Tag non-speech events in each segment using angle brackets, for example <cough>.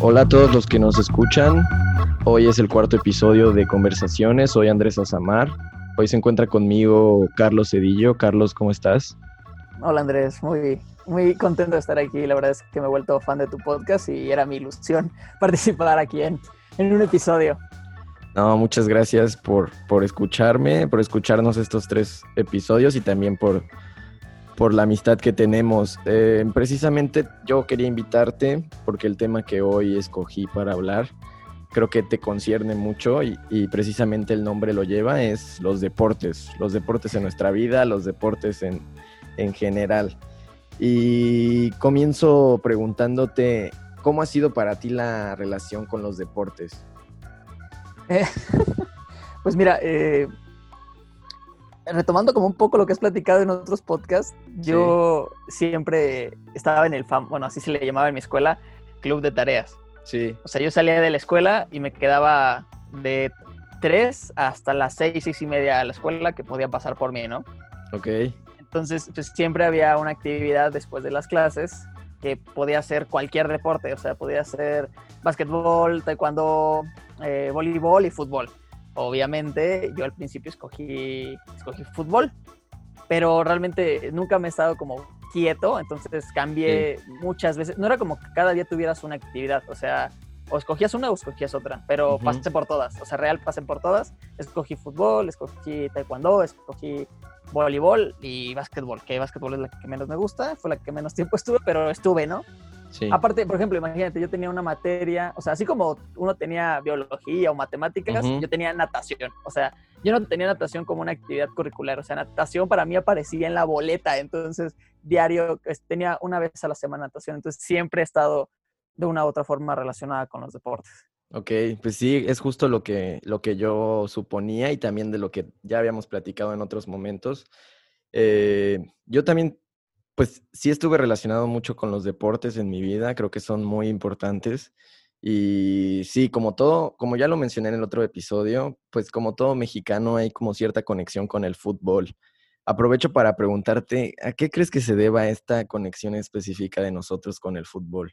Hola a todos los que nos escuchan. Hoy es el cuarto episodio de Conversaciones. Soy Andrés Azamar. Hoy se encuentra conmigo Carlos Cedillo. Carlos, ¿cómo estás? Hola Andrés, muy, muy contento de estar aquí. La verdad es que me he vuelto fan de tu podcast y era mi ilusión <laughs> participar aquí en, en un episodio. No, muchas gracias por, por escucharme, por escucharnos estos tres episodios y también por, por la amistad que tenemos. Eh, precisamente yo quería invitarte porque el tema que hoy escogí para hablar creo que te concierne mucho y, precisamente el nombre lo lleva, es los deportes, los deportes en nuestra vida, los deportes en, en general. Y comienzo preguntándote, ¿cómo ha sido para ti la relación con los deportes? <laughs> Pues mira, eh, retomando como un poco lo que has platicado en otros podcasts, yo siempre estaba en el, fam bueno, así se le llamaba en mi escuela, club de tareas. Sí. O sea, yo salía de la escuela y me quedaba de 3 hasta las 6, 6 y media a la escuela que podía pasar por mí, ¿no? Ok. Entonces, pues siempre había una actividad después de las clases que podía ser cualquier deporte, o sea, podía ser básquetbol, taekwondo, eh, voleibol y fútbol. Obviamente, yo al principio escogí, escogí fútbol, pero realmente nunca me he estado como quieto, entonces cambié sí. muchas veces. No era como que cada día tuvieras una actividad, o sea, o escogías una o escogías otra, pero uh -huh. pasé por todas, o sea, real pasé por todas. Escogí fútbol, escogí taekwondo, escogí voleibol y básquetbol, que básquetbol es la que menos me gusta, fue la que menos tiempo estuve, pero estuve, ¿no? Sí. Aparte, por ejemplo, imagínate, yo tenía una materia, o sea, así como uno tenía biología o matemáticas, uh -huh. yo tenía natación. O sea, yo no tenía natación como una actividad curricular, o sea, natación para mí aparecía en la boleta, entonces diario tenía una vez a la semana natación, entonces siempre he estado de una u otra forma relacionada con los deportes. Ok, pues sí, es justo lo que, lo que yo suponía y también de lo que ya habíamos platicado en otros momentos. Eh, yo también pues sí estuve relacionado mucho con los deportes en mi vida, creo que son muy importantes. Y sí, como todo, como ya lo mencioné en el otro episodio, pues como todo mexicano hay como cierta conexión con el fútbol. Aprovecho para preguntarte, ¿a qué crees que se deba esta conexión específica de nosotros con el fútbol?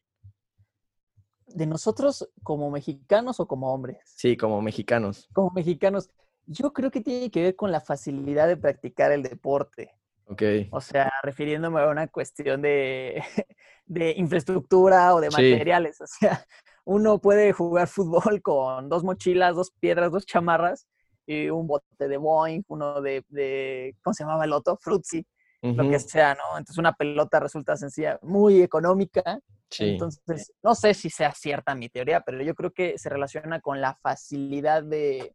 ¿De nosotros como mexicanos o como hombres? Sí, como mexicanos. Como mexicanos. Yo creo que tiene que ver con la facilidad de practicar el deporte. Ok. O sea, refiriéndome a una cuestión de, <laughs> de infraestructura o de Sí. materiales. <laughs> O sea, uno puede jugar fútbol con dos mochilas, dos piedras, dos chamarras y un bote de Boeing, uno de, de ¿cómo se llamaba el otro? Fruitsy, lo que sea, ¿no? Entonces una pelota resulta sencilla, muy económica. Sí. Entonces, no sé si sea cierta mi teoría, pero yo creo que se relaciona con la facilidad de,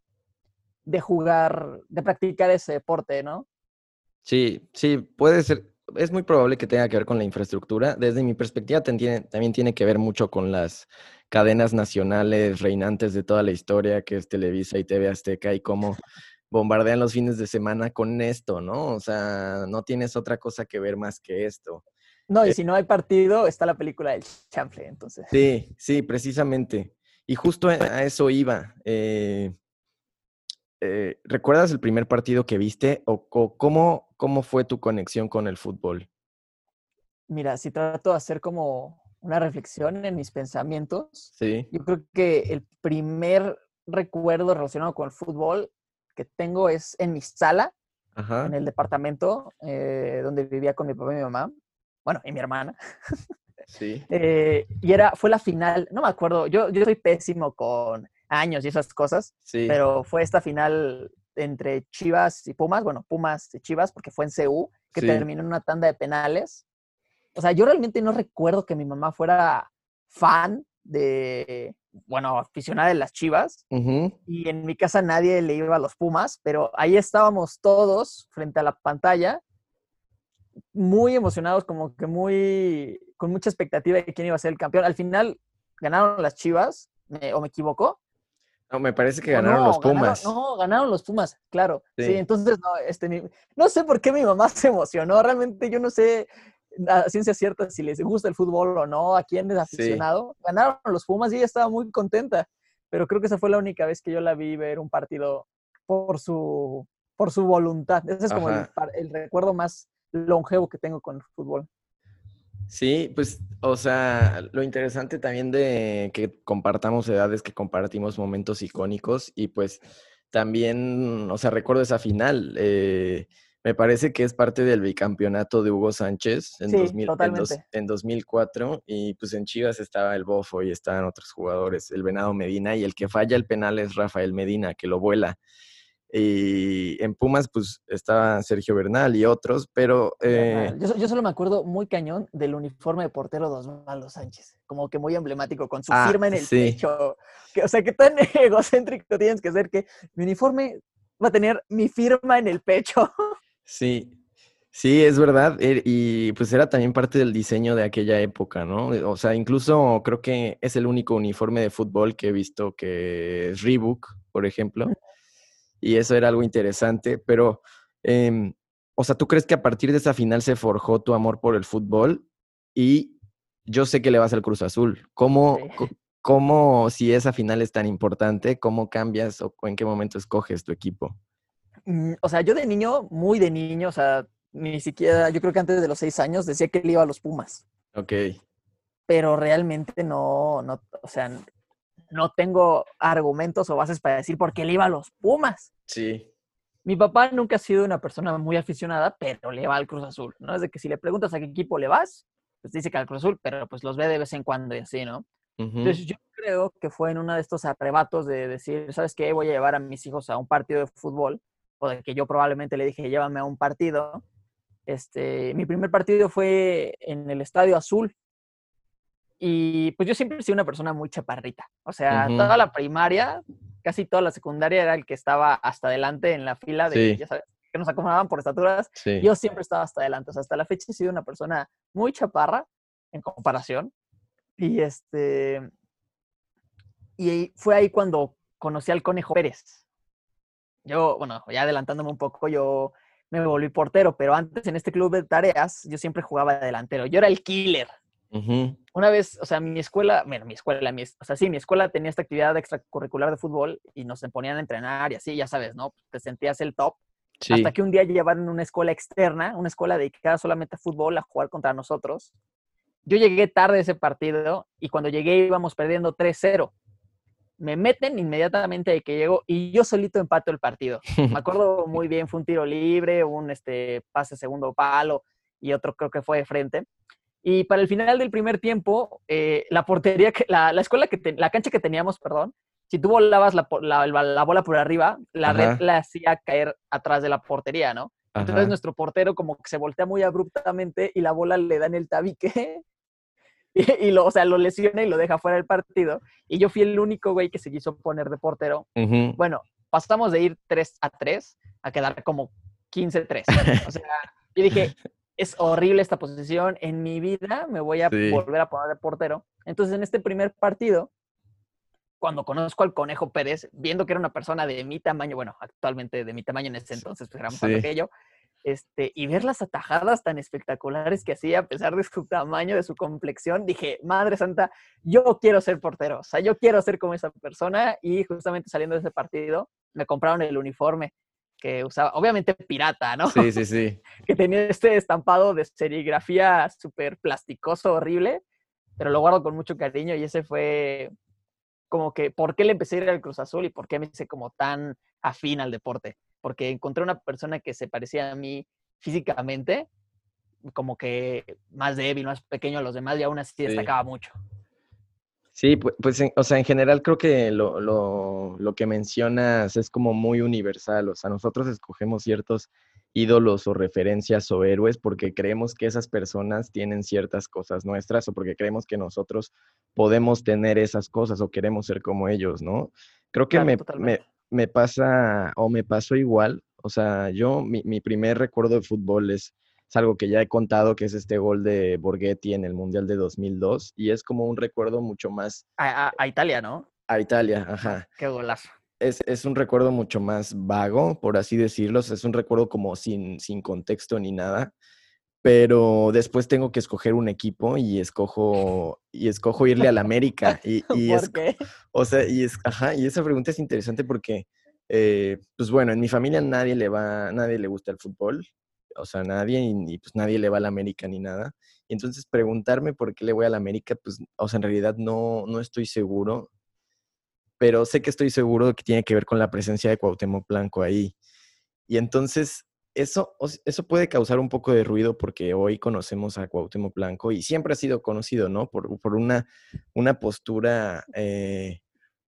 de jugar, de practicar ese deporte, ¿no? Sí, sí, puede ser. Es muy probable que tenga que ver con la infraestructura. Desde mi perspectiva, tiene- también tiene que ver mucho con las cadenas nacionales reinantes de toda la historia, que es Televisa y TV Azteca, y cómo bombardean los fines de semana con esto, ¿no? O sea, no tienes otra cosa que ver más que esto. No, y Eh, si no hay partido, está la película del chanfle, entonces. Sí, sí, precisamente. Y justo a a eso iba. eh, eh, ¿recuerdas el primer partido que viste o, o cómo, cómo fue tu conexión con el fútbol? Mira, si trato de hacer como una reflexión en mis pensamientos, Sí. yo creo que el primer recuerdo relacionado con el fútbol que tengo es en mi sala, en el departamento eh, donde vivía con mi papá y mi mamá, bueno, y mi hermana. <laughs> Sí. Eh, y era, fue la final, no me acuerdo, yo, yo soy pésimo con años y esas cosas, Sí. pero fue esta final entre Chivas y Pumas, bueno, Pumas y Chivas, porque fue en CU, que Sí. terminó en una tanda de penales. O sea, yo realmente no recuerdo que mi mamá fuera fan de, bueno, aficionada de las Chivas, Ujú. y en mi casa nadie le iba a los Pumas, pero ahí estábamos todos frente a la pantalla, muy emocionados, como que muy, con mucha expectativa de quién iba a ser el campeón. Al final ganaron las Chivas, me- o me equivoco. No, me parece que ganaron no, los Pumas. Ganaron, no, ganaron los Pumas, claro. Sí, Sí. entonces no, este, ni- no sé por qué mi mamá <laughs> se emocionó. Realmente yo no sé a ciencia cierta si les gusta el fútbol o no, a quién es Sí. aficionado. Ganaron los Pumas y ella estaba muy contenta. Pero creo que esa fue la única vez que yo la vi ver un partido por su, por su voluntad. Ese es como el, el recuerdo más longevo que tengo con el fútbol. Sí, pues, o sea, lo interesante también de que compartamos edades, que compartimos momentos icónicos y pues también, o sea, recuerdo esa final. Eh, me parece que es parte del bicampeonato de Hugo Sánchez en, Sí, 2000 en, dos- en 2004 y pues en Chivas estaba el Bofo y estaban otros jugadores, el Venado Medina y el que falla el penal es Rafael Medina, que lo vuela. Y en Pumas pues estaba Sergio Bernal y otros, pero... eh, Yo, so- yo solo me acuerdo muy cañón del uniforme de portero de Osvaldo Sánchez, como que muy emblemático, con su Ah, firma en el sí. pecho. Que, o sea, que tan <laughs> egocéntrico tienes que ser que mi uniforme va a tener mi firma en el pecho. <laughs> Sí, sí, es verdad. er- Y pues era también parte del diseño de aquella época, ¿no? O sea, incluso creo que es el único uniforme de fútbol que he visto que es Reebok, por ejemplo. Y eso era algo interesante. Pero, em, o sea, ¿tú crees que a partir de esa final se forjó tu amor por el fútbol? Y yo sé que le vas al Cruz Azul. ¿Cómo, Sí. cómo, si esa final es tan importante, cómo cambias o en qué momento escoges tu equipo? Mm, O sea, yo de niño, muy de niño, o sea, ni siquiera, yo creo que antes de los seis años decía que le iba a los Pumas, Ok. pero realmente no, no, o sea, no tengo argumentos o bases para decir por qué le iba a los Pumas. Sí. Mi papá nunca ha sido una persona muy aficionada, pero le va al Cruz Azul, ¿no? Es de que si le preguntas a qué equipo le vas, pues dice que al Cruz Azul, pero pues los ve de vez en cuando y así, ¿no? Entonces yo creo que fue en uno de estos arrebatos de decir, ¿sabes qué? Voy a llevar a mis hijos a un partido de fútbol, o de que yo probablemente le dije, llévame a un partido. Este, mi primer partido fue en el Estadio Azul. Y pues yo siempre he sido una persona muy chaparrita. O sea, toda la primaria, casi toda la secundaria era el que estaba hasta adelante en la fila de, Sí. ya sabes, que nos acomodaban por estaturas. Sí. Yo siempre estaba hasta adelante. O sea, hasta la fecha he sido una persona muy chaparra en comparación. Y este. Y fue ahí cuando conocí al Conejo Pérez. Yo, bueno, ya adelantándome un poco, yo me volví portero, pero antes en este club de tareas yo siempre jugaba de delantero. Yo era el killer. Ujú. Una vez, o sea, mi escuela, bueno, mi escuela, mi, o sea, sí, mi escuela tenía esta actividad extracurricular de fútbol y nos ponían a entrenar y así, ya sabes, ¿no? Te sentías el top. Sí. Hasta que un día llevaron una escuela externa, una escuela dedicada solamente a fútbol, a jugar contra nosotros. Yo llegué tarde a ese partido y cuando llegué íbamos perdiendo 3-0. Me meten inmediatamente de que llego y yo solito empato el partido. Me <laughs> acuerdo muy bien, fue un tiro libre, un este, pase segundo palo y otro creo que fue de frente. Y para el final del primer tiempo, eh, la portería, que- la, la escuela que, te- la cancha que teníamos, perdón, si tú volabas la, la- la- la bola por arriba, la red la hacía caer atrás de la portería, ¿no? Entonces nuestro portero como que se voltea muy abruptamente y la bola le da en el tabique <laughs> y, y lo, o sea, lo lesiona y lo deja fuera del partido. Y yo fui el único güey que se quiso poner de portero. Ujú. Bueno, pasamos de ir 3 a 3 a quedar como 15-3. O sea, yo dije, es horrible esta posición, en mi vida me voy a Sí. volver a poner de portero. Entonces, en este primer partido, cuando conozco al Conejo Pérez, viendo que era una persona de mi tamaño, bueno, actualmente de mi tamaño en ese entonces, pues era más Sí. que yo, este, y ver las atajadas tan espectaculares que hacía a pesar de su tamaño, de su complexión, dije, madre santa, yo quiero ser portero, o sea, yo quiero ser como esa persona y justamente saliendo de ese partido me compraron el uniforme que usaba, obviamente pirata, ¿no? Sí, sí, <laughs> sí. que tenía este estampado de serigrafía súper plasticoso, horrible, pero lo guardo con mucho cariño y ese fue como que, ¿por qué le empecé a ir al Cruz Azul y por qué me hice como tan afín al deporte? Porque encontré una persona que se parecía a mí físicamente, como que más débil, más pequeño a los demás y aún así Sí. destacaba mucho. Sí, pu- pues, en- o sea, en general creo que lo, lo, lo que mencionas es como muy universal. O sea, nosotros escogemos ciertos ídolos o referencias o héroes porque creemos que esas personas tienen ciertas cosas nuestras o porque creemos que nosotros podemos tener esas cosas o queremos ser como ellos, ¿no? Creo que Claro, me, me, me pasa o me pasó igual. O sea, yo, mi, mi primer recuerdo de fútbol es, es algo que ya he contado, que es este gol de Borghetti en el Mundial de 2002 y es como un recuerdo mucho más A, a- a Italia, ¿no? a Italia, ajá. Qué golazo. Es, es un recuerdo mucho más vago, por así decirlo. o sea, Es un recuerdo como sin, sin contexto ni nada. Pero después tengo que escoger un equipo y escojo, y escojo irle al América. Y, <laughs> y ¿Por es, qué? o sea, y es, ajá, y esa pregunta es interesante porque, eh, pues bueno, en mi familia nadie le va, nadie le gusta el fútbol. O sea, nadie, y, pues nadie le va a la América ni nada. Y entonces preguntarme por qué le voy a la América, pues, o sea, en realidad no, no estoy seguro, pero sé que estoy seguro que tiene que ver con la presencia de Cuauhtémoc Blanco ahí. Y entonces eso, eso puede causar un poco de ruido porque hoy conocemos a Cuauhtémoc Blanco y siempre ha sido conocido, ¿no? Por, por una, una postura eh,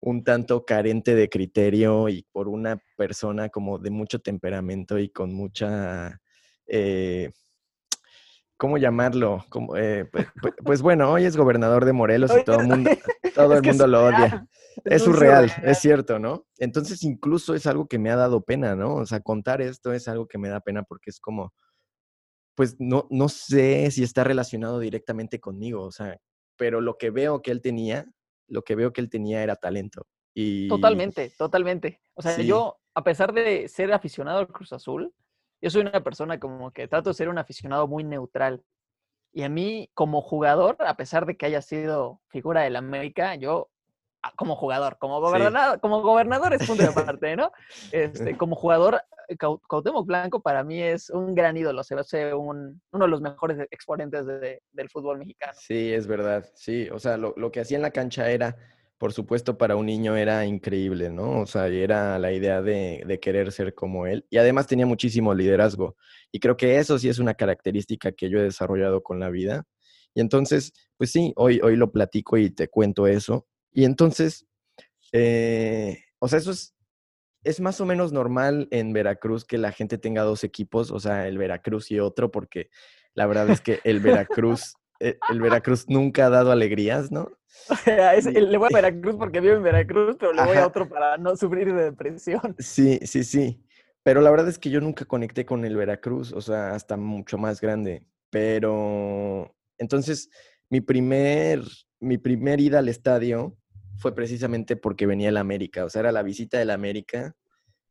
un tanto carente de criterio y por una persona como de mucho temperamento y con mucha... Eh, ¿Cómo llamarlo? Eh, pues, pues, pues, bueno, hoy es gobernador de Morelos y todo el mundo, <laughs> todo el mundo lo odia. Es surreal, es cierto, ¿no? Entonces incluso es algo que me ha dado pena, ¿no? O sea, contar esto es algo que me da pena porque es como, pues no, no sé si está relacionado directamente conmigo, o sea, pero lo que veo que él tenía lo que veo que él tenía era talento. Y... Totalmente, totalmente. O sea, yo, a pesar de ser aficionado al Cruz Azul, yo soy una persona como que trato de ser un aficionado muy neutral. Y a mí, como jugador, a pesar de que haya sido figura del América, yo, ah, como jugador, como gobernador, como gobernador es punto de aparte, ¿no? Este, <laughs> como jugador, Cuauhtémoc Blanco para mí es un gran ídolo, se hace un, uno de los mejores exponentes del fútbol mexicano. Sí, es verdad, sí, o sea, lo, lo, que hacía en la cancha era, por supuesto, para un niño era increíble, ¿no? O sea, era la idea de, de querer ser como él y además tenía muchísimo liderazgo y creo que eso sí es una característica que yo he desarrollado con la vida. Y entonces, pues sí, hoy, hoy lo platico y te cuento eso. Y entonces, eh, o sea, eso es es más o menos normal en Veracruz que la gente tenga dos equipos, o sea, el Veracruz y otro, porque la verdad es que el <laughs> Veracruz, eh, el Veracruz nunca ha dado alegrías, ¿no? <laughs> O sea, le voy a Veracruz <laughs> porque vivo en Veracruz, pero le voy a otro para no sufrir de depresión. <laughs> Sí, sí, sí. Pero la verdad es que yo nunca conecté con el Veracruz, o sea, hasta mucho más grande. Pero entonces, mi primer, mi primer ida al estadio fue precisamente porque venía el América, o sea, era la visita del América,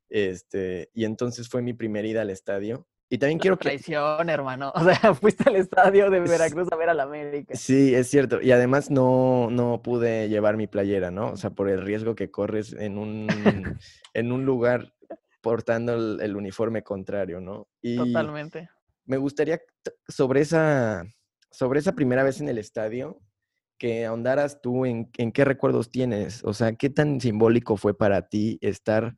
este, y entonces fue mi primera ida al estadio. Y también quiero que... Traición, hermano. <laughs> O sea, fuiste al estadio de Veracruz a ver al América. Sí, es cierto. Y además no, no pude llevar mi playera, ¿no? O sea, por el riesgo que corres en un, <laughs> en un lugar portando el, uniforme contrario, ¿no? Y Totalmente. Me gustaría sobre esa, sobre esa primera vez en el estadio, que ahondaras tú en, en, qué recuerdos tienes, o sea, qué tan simbólico fue para ti estar,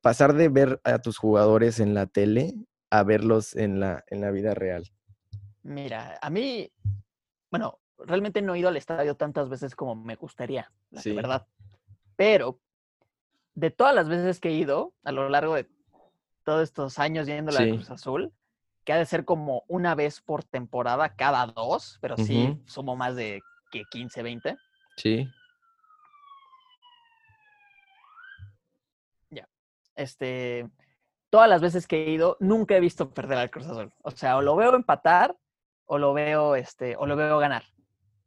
pasar de ver a tus jugadores en la tele a verlos en la, en la vida real. Mira, a mí, bueno, realmente no he ido al estadio tantas veces como me gustaría, la verdad. Pero de todas las veces que he ido a lo largo de todos estos años yendo a la Cruz Azul, que ha de ser como una vez por temporada, cada dos, pero sí somos más de que 15, 20. Sí. Ya. Este, todas las veces que he ido, nunca he visto perder al Cruz Azul. O sea, o lo veo empatar o lo veo, este, o lo veo ganar.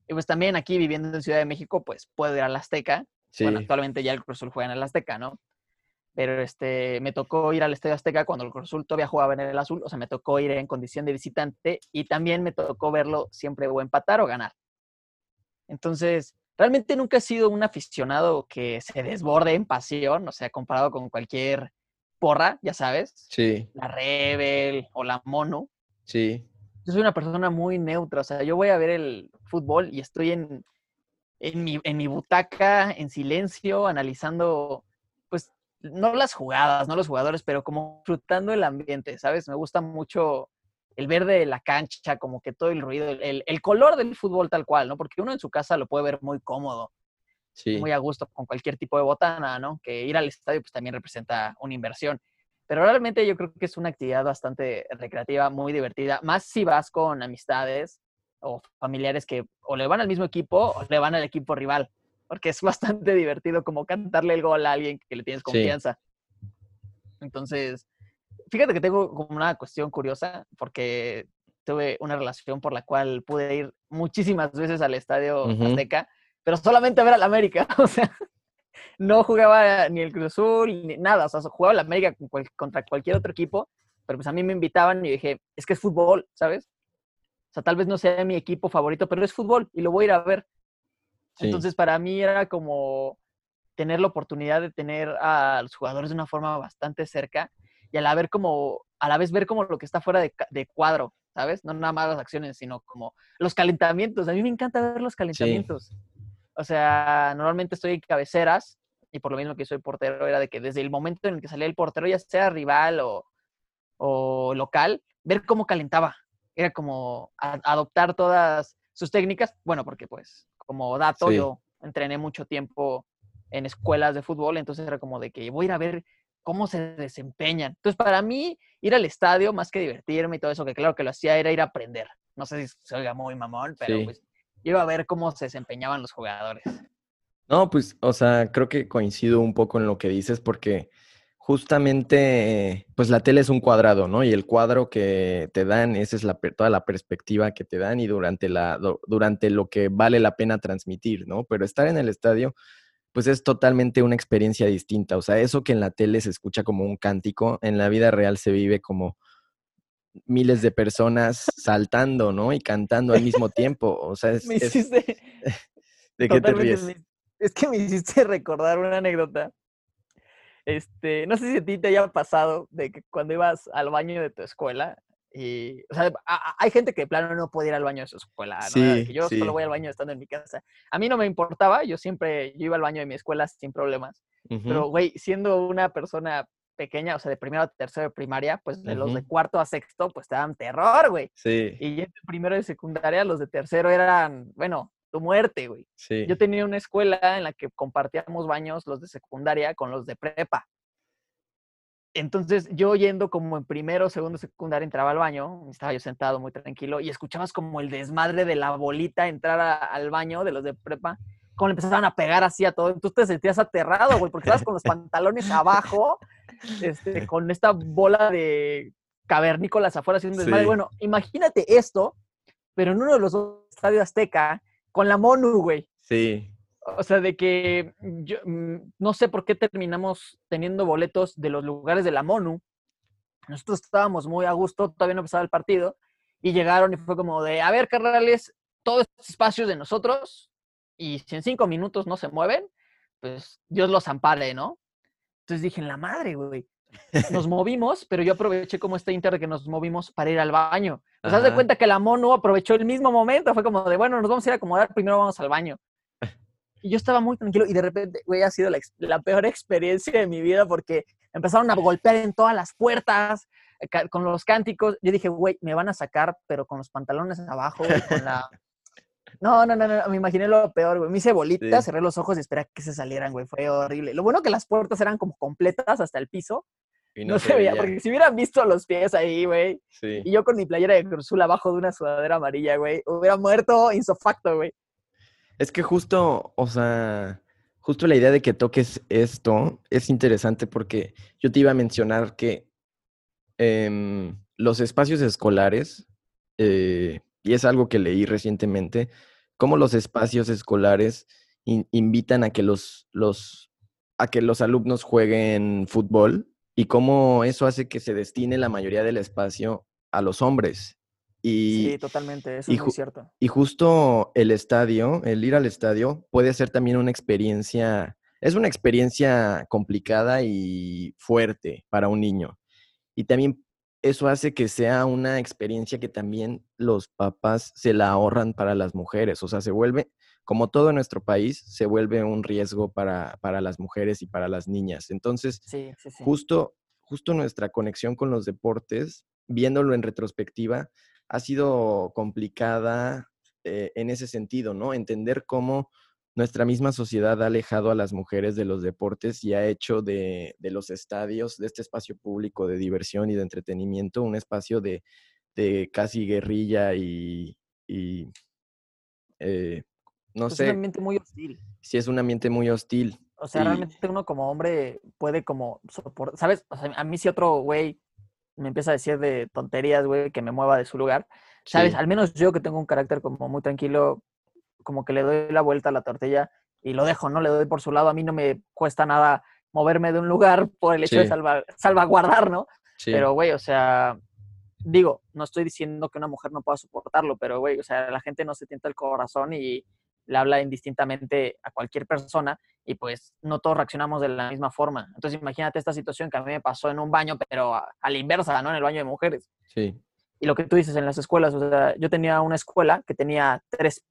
Y pues también aquí viviendo en Ciudad de México, pues puedo ir al Azteca. Sí. Bueno, actualmente ya el Cruz Azul juega en el Azteca, ¿no? Pero este, me tocó ir al Estadio Azteca cuando el Cruz Azul todavía jugaba en el Azul. O sea, me tocó ir en condición de visitante y también me tocó verlo siempre o empatar o ganar. Entonces, realmente nunca he sido un aficionado que se desborde en pasión, o sea, comparado con cualquier porra, ya sabes. Sí. La Rebel o la Mono. Sí. Yo soy una persona muy neutra, o sea, yo voy a ver el fútbol y estoy en, en, mi, en mi butaca, en silencio, analizando, pues, no las jugadas, no los jugadores, pero como disfrutando el ambiente, ¿sabes? Me gusta mucho el verde de la cancha, como que todo el ruido, el, el, color del fútbol tal cual, ¿no? Porque uno en su casa lo puede ver muy cómodo, sí. muy a gusto con cualquier tipo de botana, ¿no? Que ir al estadio pues también representa una inversión. Pero realmente yo creo que es una actividad bastante recreativa, muy divertida, más si vas con amistades o familiares que o le van al mismo equipo o le van al equipo rival, porque es <laughs> bastante divertido como cantarle el gol a alguien que le tienes confianza. Entonces, fíjate que tengo como una cuestión curiosa, porque tuve una relación por la cual pude ir muchísimas veces al estadio Azteca, pero solamente a ver al América. <laughs> O sea, no jugaba ni el Cruz Azul, ni nada. O sea, jugaba el América contra cualquier otro equipo, pero pues a mí me invitaban y dije, es que es fútbol, ¿sabes? O sea, tal vez no sea mi equipo favorito, pero es fútbol y lo voy a ir a ver. Entonces, para mí era como tener la oportunidad de tener a los jugadores de una forma bastante cerca y al haber como a la vez ver como lo que está fuera de, de cuadro, ¿sabes? No nada más las acciones, sino como los calentamientos. A mí me encanta ver los calentamientos. O sea, normalmente estoy en cabeceras y por lo mismo que soy portero, era de que desde el momento en el que salía el portero, ya sea rival o, o local, ver cómo calentaba. Era como adoptar todas sus técnicas. Bueno, porque pues como dato, yo entrené mucho tiempo en escuelas de fútbol, entonces era como de que voy a ir a ver cómo se desempeñan. Entonces, para mí, ir al estadio, más que divertirme y todo eso, que claro que lo hacía, era ir a aprender. No sé si se oiga muy mamón, pero pues iba a ver cómo se desempeñaban los jugadores. No, pues, o sea, creo que coincido un poco en lo que dices porque justamente, pues la tele es un cuadrado, ¿no? Y el cuadro que te dan, esa es la, toda la perspectiva que te dan y durante, la, durante lo que vale la pena transmitir, ¿no? Pero estar en el estadio, pues es totalmente una experiencia distinta. O sea, eso que en la tele se escucha como un cántico, en la vida real se vive como miles de personas saltando, ¿no? Y cantando al mismo tiempo. O sea, es... <laughs> ¿De qué te ríes? Es que me hiciste recordar una anécdota. Este, no sé si a ti te haya pasado de que cuando ibas al baño de tu escuela, y, o sea, hay gente que de plano no puede ir al baño de su escuela, ¿no? que yo solo voy al baño estando en mi casa. A mí no me importaba, yo siempre, yo iba al baño de mi escuela sin problemas. Pero, güey, siendo una persona pequeña, o sea, de primero a tercero de primaria, pues de los de cuarto a sexto, pues te daban terror, güey. Sí. Y de primero de secundaria, los de tercero eran, bueno, tu muerte, güey. Sí. Yo tenía una escuela en la que compartíamos baños los de secundaria con los de prepa. Entonces, yo yendo como en primero, segundo, secundaria, entraba al baño, estaba yo sentado muy tranquilo y escuchabas como el desmadre de la bolita entrar al baño de los de prepa, como le empezaban a pegar así a todo. Entonces te sentías aterrado, güey, porque estabas con los <laughs> pantalones abajo, este, con esta bola de cavernícolas afuera haciendo desmadre. Bueno, imagínate esto, pero en uno de los dos estadios Azteca, con la MONU, güey. Sí. O sea, de que yo mm, no sé por qué terminamos teniendo boletos de los lugares de la MONU. Nosotros estábamos muy a gusto, todavía no empezaba el partido, y llegaron y fue como de, a ver, carnales, todo este espacio es de nosotros, y si en cinco minutos no se mueven, pues Dios los ampare, ¿no? Entonces dije, en la madre, güey. Nos <laughs> movimos, pero yo aproveché como este inter de que nos movimos para ir al baño. O sea, de cuenta que la MONU aprovechó el mismo momento, fue como de, bueno, nos vamos a ir a acomodar, primero vamos al baño. Y yo estaba muy tranquilo y de repente, güey, ha sido la, peor experiencia de mi vida porque empezaron a golpear en todas las puertas eh, con los cánticos. Yo dije, güey, me van a sacar, pero con los pantalones abajo, con la... No, no, no, no, me imaginé lo peor, güey. Me hice bolita, cerré los ojos y esperé a que se salieran, güey. Fue horrible. Lo bueno que las puertas eran como completas hasta el piso. Y no, se, veía, porque si hubieran visto los pies ahí, güey. Sí. Y yo con mi playera de Cruzul abajo de una sudadera amarilla, güey. Hubiera muerto insofacto, güey. Es que justo, o sea, justo la idea de que toques esto es interesante porque yo te iba a mencionar que em, los espacios escolares, eh, y es algo que leí recientemente, cómo los espacios escolares invitan a que los, los, a que los alumnos jueguen fútbol y cómo eso hace que se destine la mayoría del espacio a los hombres sí, totalmente, eso es muy cierto. Y justo el estadio, el ir al estadio, puede ser también una experiencia, es una experiencia complicada y fuerte para un niño. Y también eso hace que sea una experiencia que también los papás se la ahorran para las mujeres. O sea, se vuelve, como todo en nuestro país, se vuelve un riesgo para, para las mujeres y para las niñas. Entonces, Justo, justo nuestra conexión con los deportes, viéndolo en retrospectiva, ha sido complicada eh, en ese sentido, ¿no? Entender cómo nuestra misma sociedad ha alejado a las mujeres de los deportes y ha hecho de, los estadios, de este espacio público de diversión y de entretenimiento, un espacio de, casi guerrilla y, eh, no sé. Es un ambiente muy hostil. Sí, es un ambiente muy hostil. O sea, realmente uno como hombre puede como soportar, ¿sabes? O sea, a mí si otro güey me empieza a decir de tonterías, güey, que me mueva de su lugar. ¿Sabes? Al menos yo que tengo un carácter como muy tranquilo, como que le doy la vuelta a la tortilla y lo dejo, ¿no? Le doy por su lado. A mí no me cuesta nada moverme de un lugar por el hecho de salvaguardar, ¿no? Pero, güey, o sea, digo, no estoy diciendo que una mujer no pueda soportarlo, pero, güey, o sea, la gente no se tienta el corazón y, le habla indistintamente a cualquier persona y pues no todos reaccionamos de la misma forma. Entonces imagínate esta situación que a mí me pasó en un baño, pero a, la inversa, ¿no? En el baño de mujeres. Sí. Y lo que tú dices en las escuelas, o sea, yo tenía una escuela que tenía tres,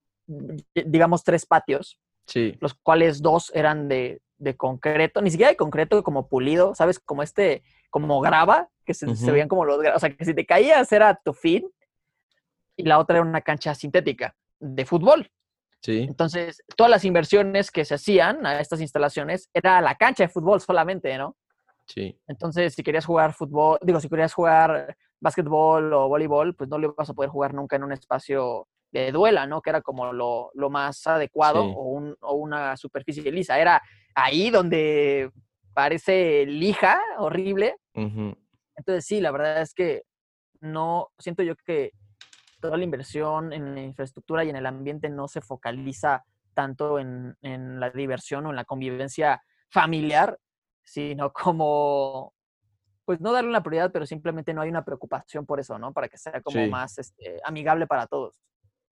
digamos, tres patios, sí. los cuales dos eran de, de concreto, ni siquiera de concreto como pulido, ¿sabes? Como este, como grava, que se, se veían como los, o sea, que si te caías era tu fin, y la otra era una cancha sintética de fútbol. Sí. Entonces, todas las inversiones que se hacían a estas instalaciones era la cancha de fútbol solamente, ¿no? Sí. Entonces, si querías jugar fútbol, digo, si querías jugar básquetbol o voleibol, pues no lo ibas a poder jugar nunca en un espacio de duela, ¿no? Que era como lo, más adecuado o, una superficie lisa. Era ahí donde parece lija, horrible. Entonces, sí, la verdad es que no, siento yo que toda la inversión en la infraestructura y en el ambiente no se focaliza tanto en, la diversión o en la convivencia familiar, sino como, pues no darle una prioridad, pero simplemente no hay una preocupación por eso, ¿no? Para que sea como más este, amigable para todos.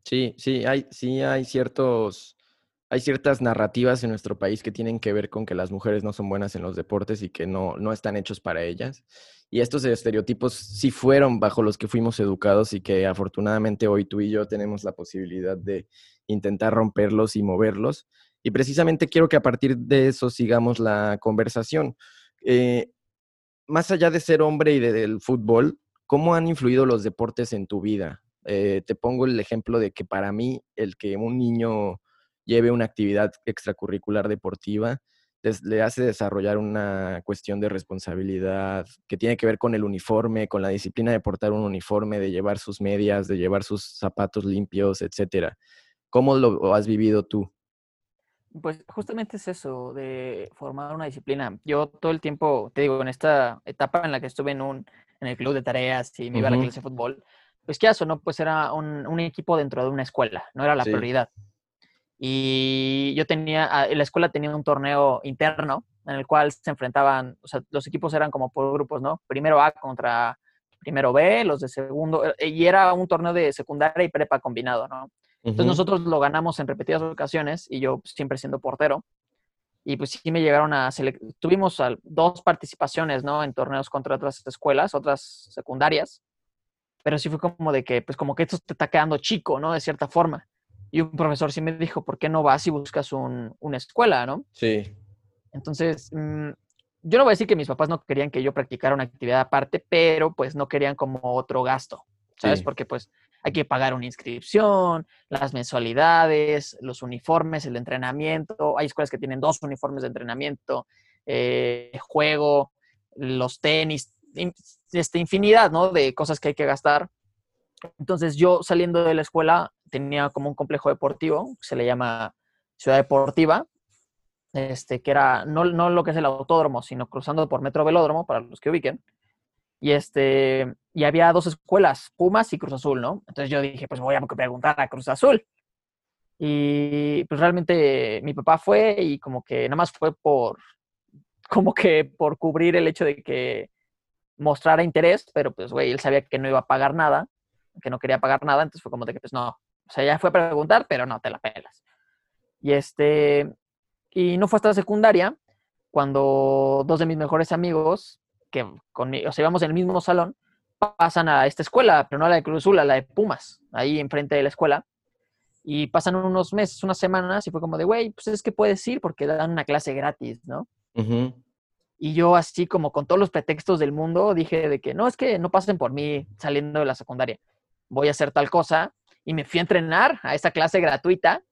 Sí, sí, hay, sí hay ciertos, hay ciertas narrativas en nuestro país que tienen que ver con que las mujeres no son buenas en los deportes y que no, no están hechos para ellas. Y estos estereotipos sí fueron bajo los que fuimos educados y que afortunadamente hoy tú y yo tenemos la posibilidad de intentar romperlos y moverlos. Y precisamente quiero que a partir de eso sigamos la conversación. Eh, más allá de ser hombre y del fútbol, ¿cómo han influido los deportes en tu vida? Eh, te pongo el ejemplo de que para mí el que un niño lleve una actividad extracurricular deportiva le hace desarrollar una cuestión de responsabilidad que tiene que ver con el uniforme, con la disciplina de portar un uniforme, de llevar sus medias, de llevar sus zapatos limpios, etcétera. ¿Cómo lo has vivido tú? Pues justamente es eso, de formar una disciplina. Yo todo el tiempo, te digo, en esta etapa en la que estuve en, un, en el club de tareas y me iba a la clase de fútbol, pues qué eso, ¿no? Pues era un, equipo dentro de una escuela, no era la prioridad. Y yo tenía, ah, la escuela tenía un torneo interno en el cual se enfrentaban, o sea, los equipos eran como por grupos, ¿no? Primero A contra primero B, los de segundo, eh, y era un torneo de secundaria y prepa combinado, ¿no? Entonces nosotros lo ganamos en repetidas ocasiones y yo siempre siendo portero. Y pues sí me llegaron a... Tuvimos dos participaciones, ¿no? En torneos contra otras escuelas, otras secundarias. Pero sí fue como de que, pues como que esto te está quedando chico, ¿no? De cierta forma. Y un profesor sí me dijo, ¿por qué no vas y buscas una escuela, no? Sí. Entonces, mm, yo no voy a decir que mis papás no querían que yo practicara una actividad aparte, pero pues no querían como otro gasto, ¿sabes? Porque pues hay que pagar una inscripción, las mensualidades, los uniformes, el entrenamiento. Hay escuelas que tienen dos uniformes de entrenamiento, eh, juego, los tenis, este, infinidad, ¿no? De cosas que hay que gastar. Entonces yo saliendo de la escuela tenía como un complejo deportivo, se le llama Ciudad Deportiva, este, que era no, no lo que es el autódromo, sino cruzando por Metro Velódromo, para los que ubiquen. Y, este, y había dos escuelas, Pumas y Cruz Azul, ¿no? Entonces yo dije, pues voy a preguntar a Cruz Azul. Y pues realmente mi papá fue y como que nada más fue por, como que por cubrir el hecho de que mostrara interés, pero pues, güey, él sabía que no iba a pagar nada que no quería pagar nada, entonces fue como de que, pues no, o sea, ya fue a preguntar, pero no, te la pelas. Y este, y no fue hasta la secundaria cuando dos de mis mejores amigos, que conmigo, o sea, íbamos en el mismo salón, pasan a esta escuela, pero no a la de Cruz Azul, a la de Pumas, ahí enfrente de la escuela. Y pasan unos meses, unas semanas, y fue como de, güey, pues es que puedes ir porque dan una clase gratis, ¿no? Y yo así como con todos los pretextos del mundo dije de que no, es que no pasen por mí saliendo de la secundaria voy a hacer tal cosa. Y me fui a entrenar a esa clase gratuita.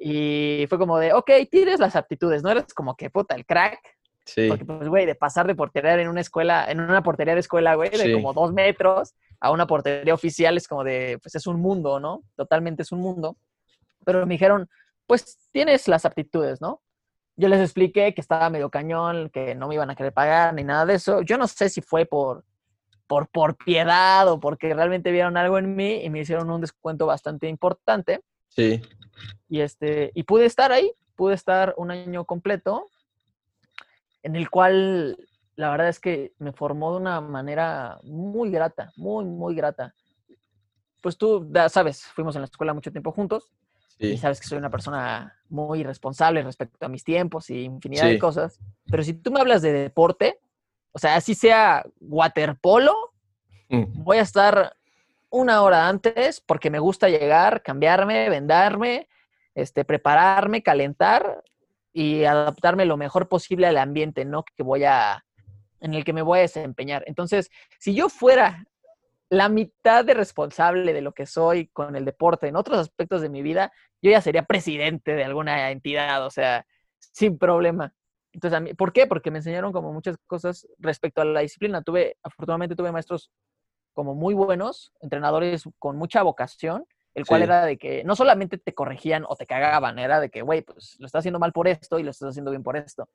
Y fue como de, ok, tienes las aptitudes, no eres como que puta el crack. Sí. Porque, pues, güey, de pasar de portería en una escuela, en una portería de escuela, güey, de como dos metros a una portería oficial es como de, pues es un mundo, ¿no? Totalmente es un mundo. Pero me dijeron, pues tienes las aptitudes, ¿no? Yo les expliqué que estaba medio cañón, que no me iban a querer pagar ni nada de eso. Yo no sé si fue por por, por piedad o porque realmente vieron algo en mí y me hicieron un descuento bastante importante. Sí. Y, este, y pude estar ahí, pude estar un año completo, en el cual la verdad es que me formó de una manera muy grata, muy, muy grata. Pues tú, sabes, fuimos en la escuela mucho tiempo juntos. Y sabes que soy una persona muy responsable respecto a mis tiempos y infinidad de cosas. Pero si tú me hablas de deporte, o sea, así sea waterpolo, mm. voy a estar una hora antes porque me gusta llegar, cambiarme, vendarme, este, prepararme, calentar y adaptarme lo mejor posible al ambiente, ¿no? Que voy a, en el que me voy a desempeñar. Entonces, si yo fuera la mitad de responsable de lo que soy con el deporte en otros aspectos de mi vida, yo ya sería presidente de alguna entidad, o sea, sin problema. Entonces, a mí, ¿por qué? Porque me enseñaron como muchas cosas respecto a la disciplina. Tuve, afortunadamente tuve maestros como muy buenos, entrenadores con mucha vocación, el cual era de que no solamente te corregían o te cagaban, era de que, güey, pues lo estás haciendo mal por esto y lo estás haciendo bien por esto.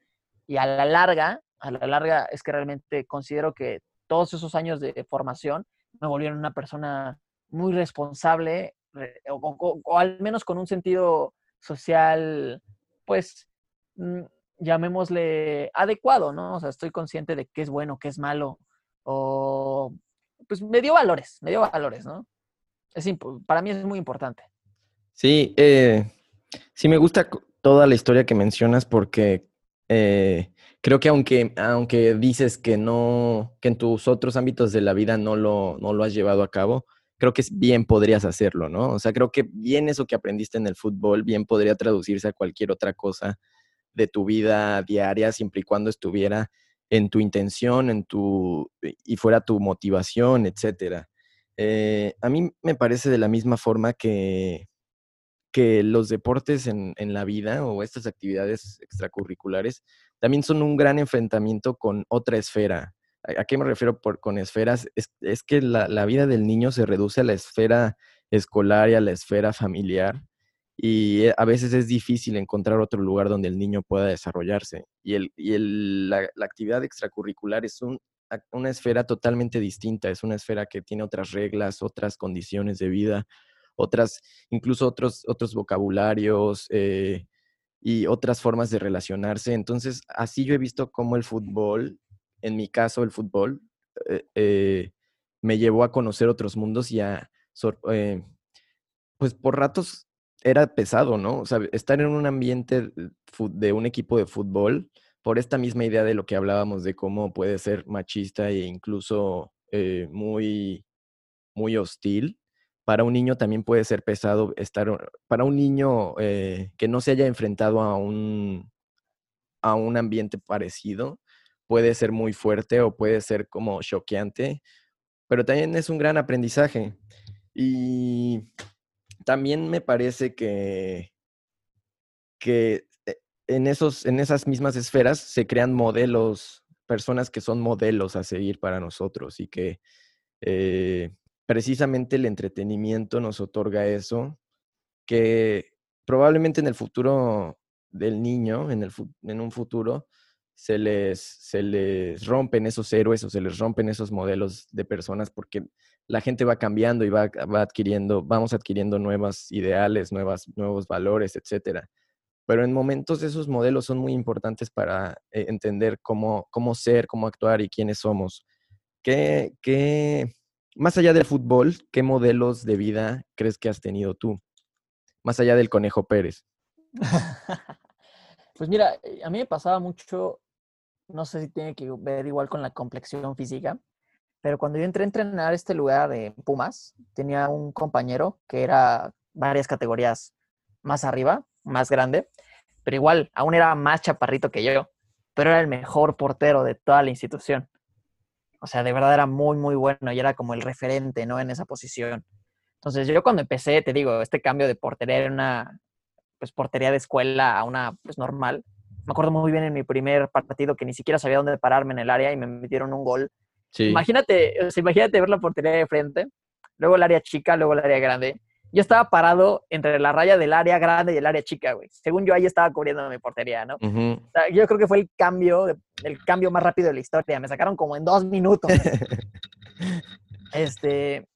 Y a la larga, a la larga es que realmente considero que todos esos años de formación me volvieron una persona muy responsable o, al menos con un sentido social, pues, mm, llamémosle adecuado, ¿no? O sea, estoy consciente de qué es bueno, qué es malo, o pues me dio valores, me dio valores, ¿no? Es para mí es muy importante. Sí, eh, sí me gusta toda la historia que mencionas porque eh, creo que aunque, aunque dices que no, que en tus otros ámbitos de la vida no lo, no lo has llevado a cabo, creo que bien podrías hacerlo, ¿no? O sea, creo que bien eso que aprendiste en el fútbol, bien podría traducirse a cualquier otra cosa de tu vida diaria, siempre y cuando estuviera en tu intención, en tu, y fuera tu motivación, etcétera. Eh, a mí me parece de la misma forma que, que los deportes en, en, la vida o estas actividades extracurriculares también son un gran enfrentamiento con otra esfera. ¿A, qué me refiero por, con esferas? Es, que la, la, vida del niño se reduce a la esfera escolar y a la esfera familiar y eh, a veces es difícil encontrar otro lugar donde el niño pueda desarrollarse. Y, el, y el, la, la, actividad extracurricular es un, una esfera totalmente distinta, es una esfera que tiene otras reglas, otras condiciones de vida, otras, incluso otros, otros vocabularios eh, y otras formas de relacionarse. Entonces, así yo he visto cómo el fútbol, en mi caso el fútbol, eh, eh, me llevó a conocer otros mundos y a, pues por ratos era pesado, ¿no? O sea, estar en un ambiente de un equipo de fútbol, por esta misma idea de lo que hablábamos de cómo puede ser machista e incluso muy, muy hostil, para un niño también puede ser pesado estar, para un niño eh, que no se haya enfrentado a un, a un ambiente parecido, puede ser muy fuerte o puede ser como choqueante, pero también es un gran aprendizaje. Y también me parece que, que eh, en, esos, en esas mismas esferas se crean modelos, personas que son modelos a seguir para nosotros y que eh, precisamente el entretenimiento nos otorga eso, que probablemente en el futuro del niño, en, el, en un futuro, se les, se les rompen esos héroes o se les rompen esos modelos de personas porque la gente va cambiando y va, va adquiriendo, vamos adquiriendo nuevos ideales, nuevas, nuevos valores, etcétera. Pero en momentos esos modelos son muy importantes para eh, entender cómo, cómo ser, cómo actuar y quiénes somos. ¿Qué, qué, más allá del fútbol, ¿qué modelos de vida crees que has tenido tú? Más allá del Conejo Pérez. pues mira, eh, a mí me pasaba mucho, no sé si tiene que ver igual con la complexión física, pero cuando yo entré a entrenar este lugar de Pumas, tenía un compañero que era varias categorías más arriba, más grande, pero igual, aún era más chaparrito que yo, pero era el mejor portero de toda la institución. O sea, de verdad era muy, muy bueno y era como el referente, ¿no? En esa posición. Entonces, yo cuando empecé, te digo, este cambio de portería era una, pues, portería de escuela a una, pues, normal. Me acuerdo muy bien en mi primer partido que ni siquiera sabía dónde pararme en el área y me metieron un gol. Sí. Imagínate, o sea, imagínate ver la portería de frente, luego el área chica, luego el área grande yo estaba parado entre la raya del área grande y el área chica, güey. Según yo ahí estaba cubriendo mi portería, ¿no? yo creo que fue el cambio, el cambio más rápido de la historia. Me sacaron como en dos minutos. <laughs> este,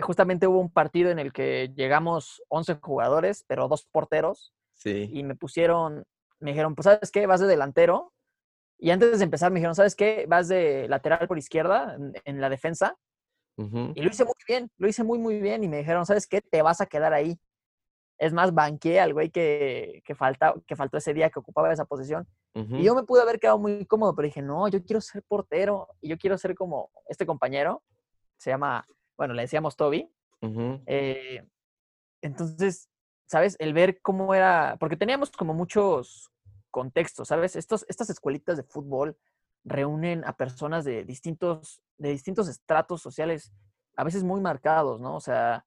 justamente hubo un partido en el que llegamos 11 jugadores, pero dos porteros. Sí. Y me pusieron, me dijeron, pues, ¿sabes qué? Vas de delantero. Y antes de empezar me dijeron, ¿sabes qué? Vas de lateral por izquierda en la defensa y lo hice muy bien, lo hice muy, muy bien. Y me dijeron, ¿sabes qué? Te vas a quedar ahí. Es más, banqué al güey que, que, falta, que faltó ese día que ocupaba esa posición. Y yo me pude haber quedado muy cómodo, pero dije, no, yo quiero ser portero y yo quiero ser como este compañero. Se llama, bueno, le decíamos Toby. Eh, entonces, ¿sabes? El ver cómo era, porque teníamos como muchos contextos, ¿sabes? Estos, estas escuelitas de fútbol reúnen a personas de distintos, de distintos estratos sociales, a veces muy marcados, ¿no? O sea,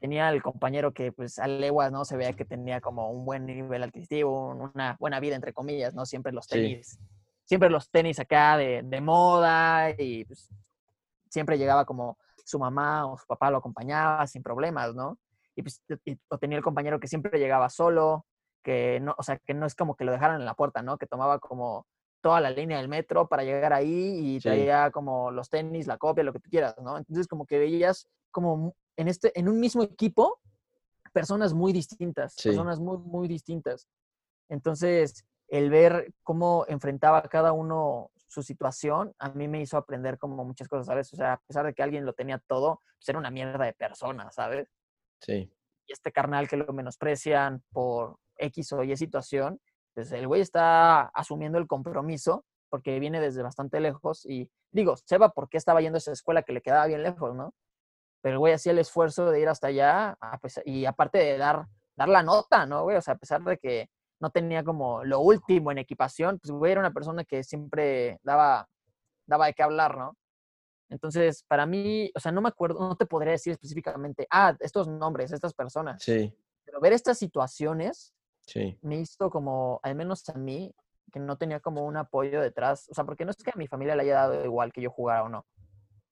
tenía el compañero que pues a leguas, ¿no? Se veía que tenía como un buen nivel adquisitivo, una buena vida, entre comillas, ¿no? Siempre los tenis, siempre los tenis acá de, de moda y pues, siempre llegaba como su mamá o su papá lo acompañaba sin problemas, ¿no? Y pues o tenía el compañero que siempre llegaba solo, que no, o sea, que no es como que lo dejaran en la puerta, ¿no? Que tomaba como toda la línea del metro para llegar ahí y traía como los tenis, la copia, lo que tú quieras, ¿no? Entonces como que veías como en, este, en un mismo equipo personas muy distintas, personas muy, muy distintas. Entonces, el ver cómo enfrentaba cada uno su situación, a mí me hizo aprender como muchas cosas, ¿sabes? O sea, a pesar de que alguien lo tenía todo, pues era una mierda de persona, ¿sabes? Sí. Y este carnal que lo menosprecian por X o Y situación, pues el güey está asumiendo el compromiso porque viene desde bastante lejos y digo, sepa por qué estaba yendo a esa escuela que le quedaba bien lejos, ¿no? Pero el güey hacía el esfuerzo de ir hasta allá y aparte de dar, dar la nota, ¿no, güey? O sea, a pesar de que no tenía como lo último en equipación, pues güey era una persona que siempre daba, daba de qué hablar, ¿no? Entonces, para mí, o sea, no me acuerdo, no te podría decir específicamente, ah, estos nombres, estas personas. Sí. Pero ver estas situaciones sí. me hizo como, al menos a mí, que no tenía como un apoyo detrás. O sea, porque no es que a mi familia le haya dado igual que yo jugara o no,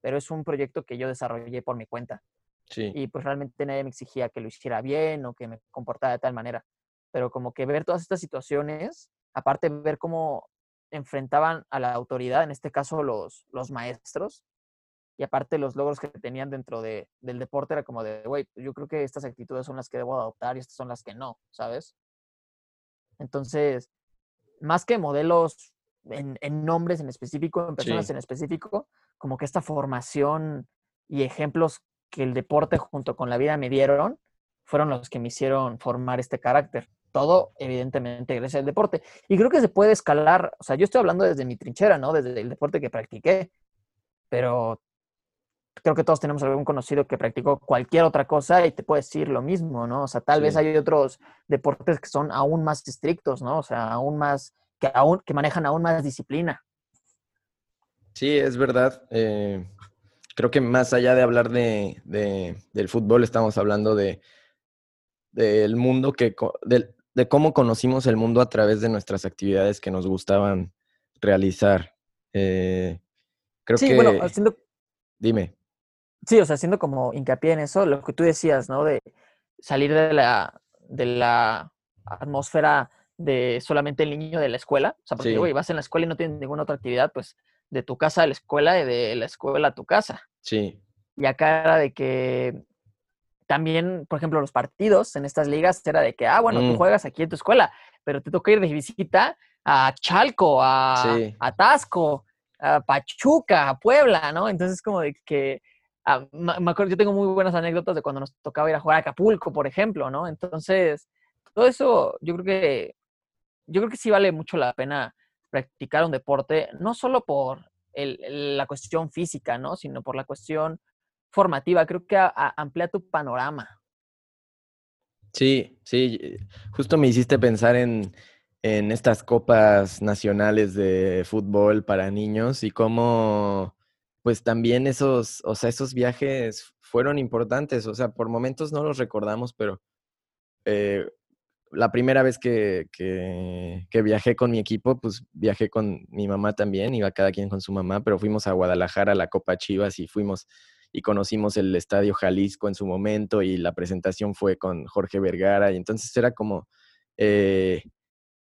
pero es un proyecto que yo desarrollé por mi cuenta. Sí. Y pues realmente nadie me exigía que lo hiciera bien o que me comportara de tal manera pero como que ver todas estas situaciones, aparte ver cómo enfrentaban a la autoridad, en este caso los, los maestros, y aparte los logros que tenían dentro de, del deporte era como de, güey, yo creo que estas actitudes son las que debo adoptar y estas son las que no, ¿sabes? Entonces, más que modelos en, en nombres en específico, en personas en específico, como que esta formación y ejemplos que el deporte junto con la vida me dieron, fueron los que me hicieron formar este carácter todo, evidentemente, gracias al deporte. Y creo que se puede escalar, o sea, yo estoy hablando desde mi trinchera, ¿no? Desde el deporte que practiqué, pero creo que todos tenemos algún conocido que practicó cualquier otra cosa y te puede decir lo mismo, ¿no? O sea, tal vez hay otros deportes que son aún más estrictos, ¿no? O sea, aún más, que, aún, que manejan aún más disciplina. Sí, es verdad. Eh, creo que más allá de hablar de, del fútbol, estamos hablando de del mundo que, del, de cómo conocimos el mundo a través de nuestras actividades que nos gustaban realizar. Eh, creo sí, bueno, haciendo... Dime. Sí, o sea, haciendo como hincapié en eso, lo que tú decías, ¿no? De salir de la, de la atmósfera de solamente el niño de la escuela. O sea, porque, güey, vas en la escuela y no tienes ninguna otra actividad, pues de tu casa a la escuela y de la escuela a tu casa. Sí. Y acá era de que también, por ejemplo, los partidos en estas ligas era de que, ah, bueno, tú mm. juegas aquí en tu escuela, pero te toca ir de visita a Chalco, a, a Tasco, a Pachuca, a Puebla, ¿no? Entonces, como de que, ah, me acuerdo, yo tengo muy buenas anécdotas de cuando nos tocaba ir a jugar a Acapulco, por ejemplo, ¿no? Entonces, todo eso, yo creo que, yo creo que sí vale mucho la pena practicar un deporte, no solo por la cuestión física, ¿no? Sino por la cuestión formativa, creo que amplía tu panorama. Sí, sí, justo me hiciste pensar en, en estas copas nacionales de fútbol para niños y cómo pues también esos, o sea, esos viajes fueron importantes, o sea, por momentos no los recordamos, pero eh, la primera vez que, que, viajé con mi equipo, pues viajé con mi mamá también, iba cada quien con su mamá, pero fuimos a Guadalajara a la Copa Chivas y fuimos y conocimos el Estadio Jalisco en su momento y la presentación fue con Jorge Vergara y entonces era como, eh,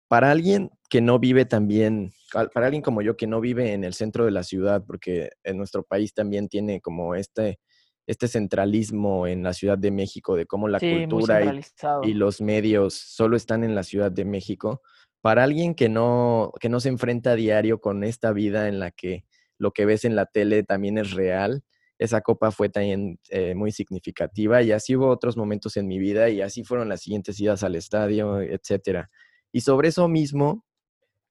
para alguien que no vive también, para alguien como yo que no vive en el centro de la ciudad, porque en nuestro país también tiene como este, este centralismo en la Ciudad de México, de cómo la cultura y, y, los medios solo están en la Ciudad de México, para alguien que no, que no se enfrenta a diario con esta vida en la que lo que ves en la tele también es real, esa copa fue también eh, muy significativa y así hubo otros momentos en mi vida y así fueron las siguientes idas al estadio, etcétera. Y sobre eso mismo,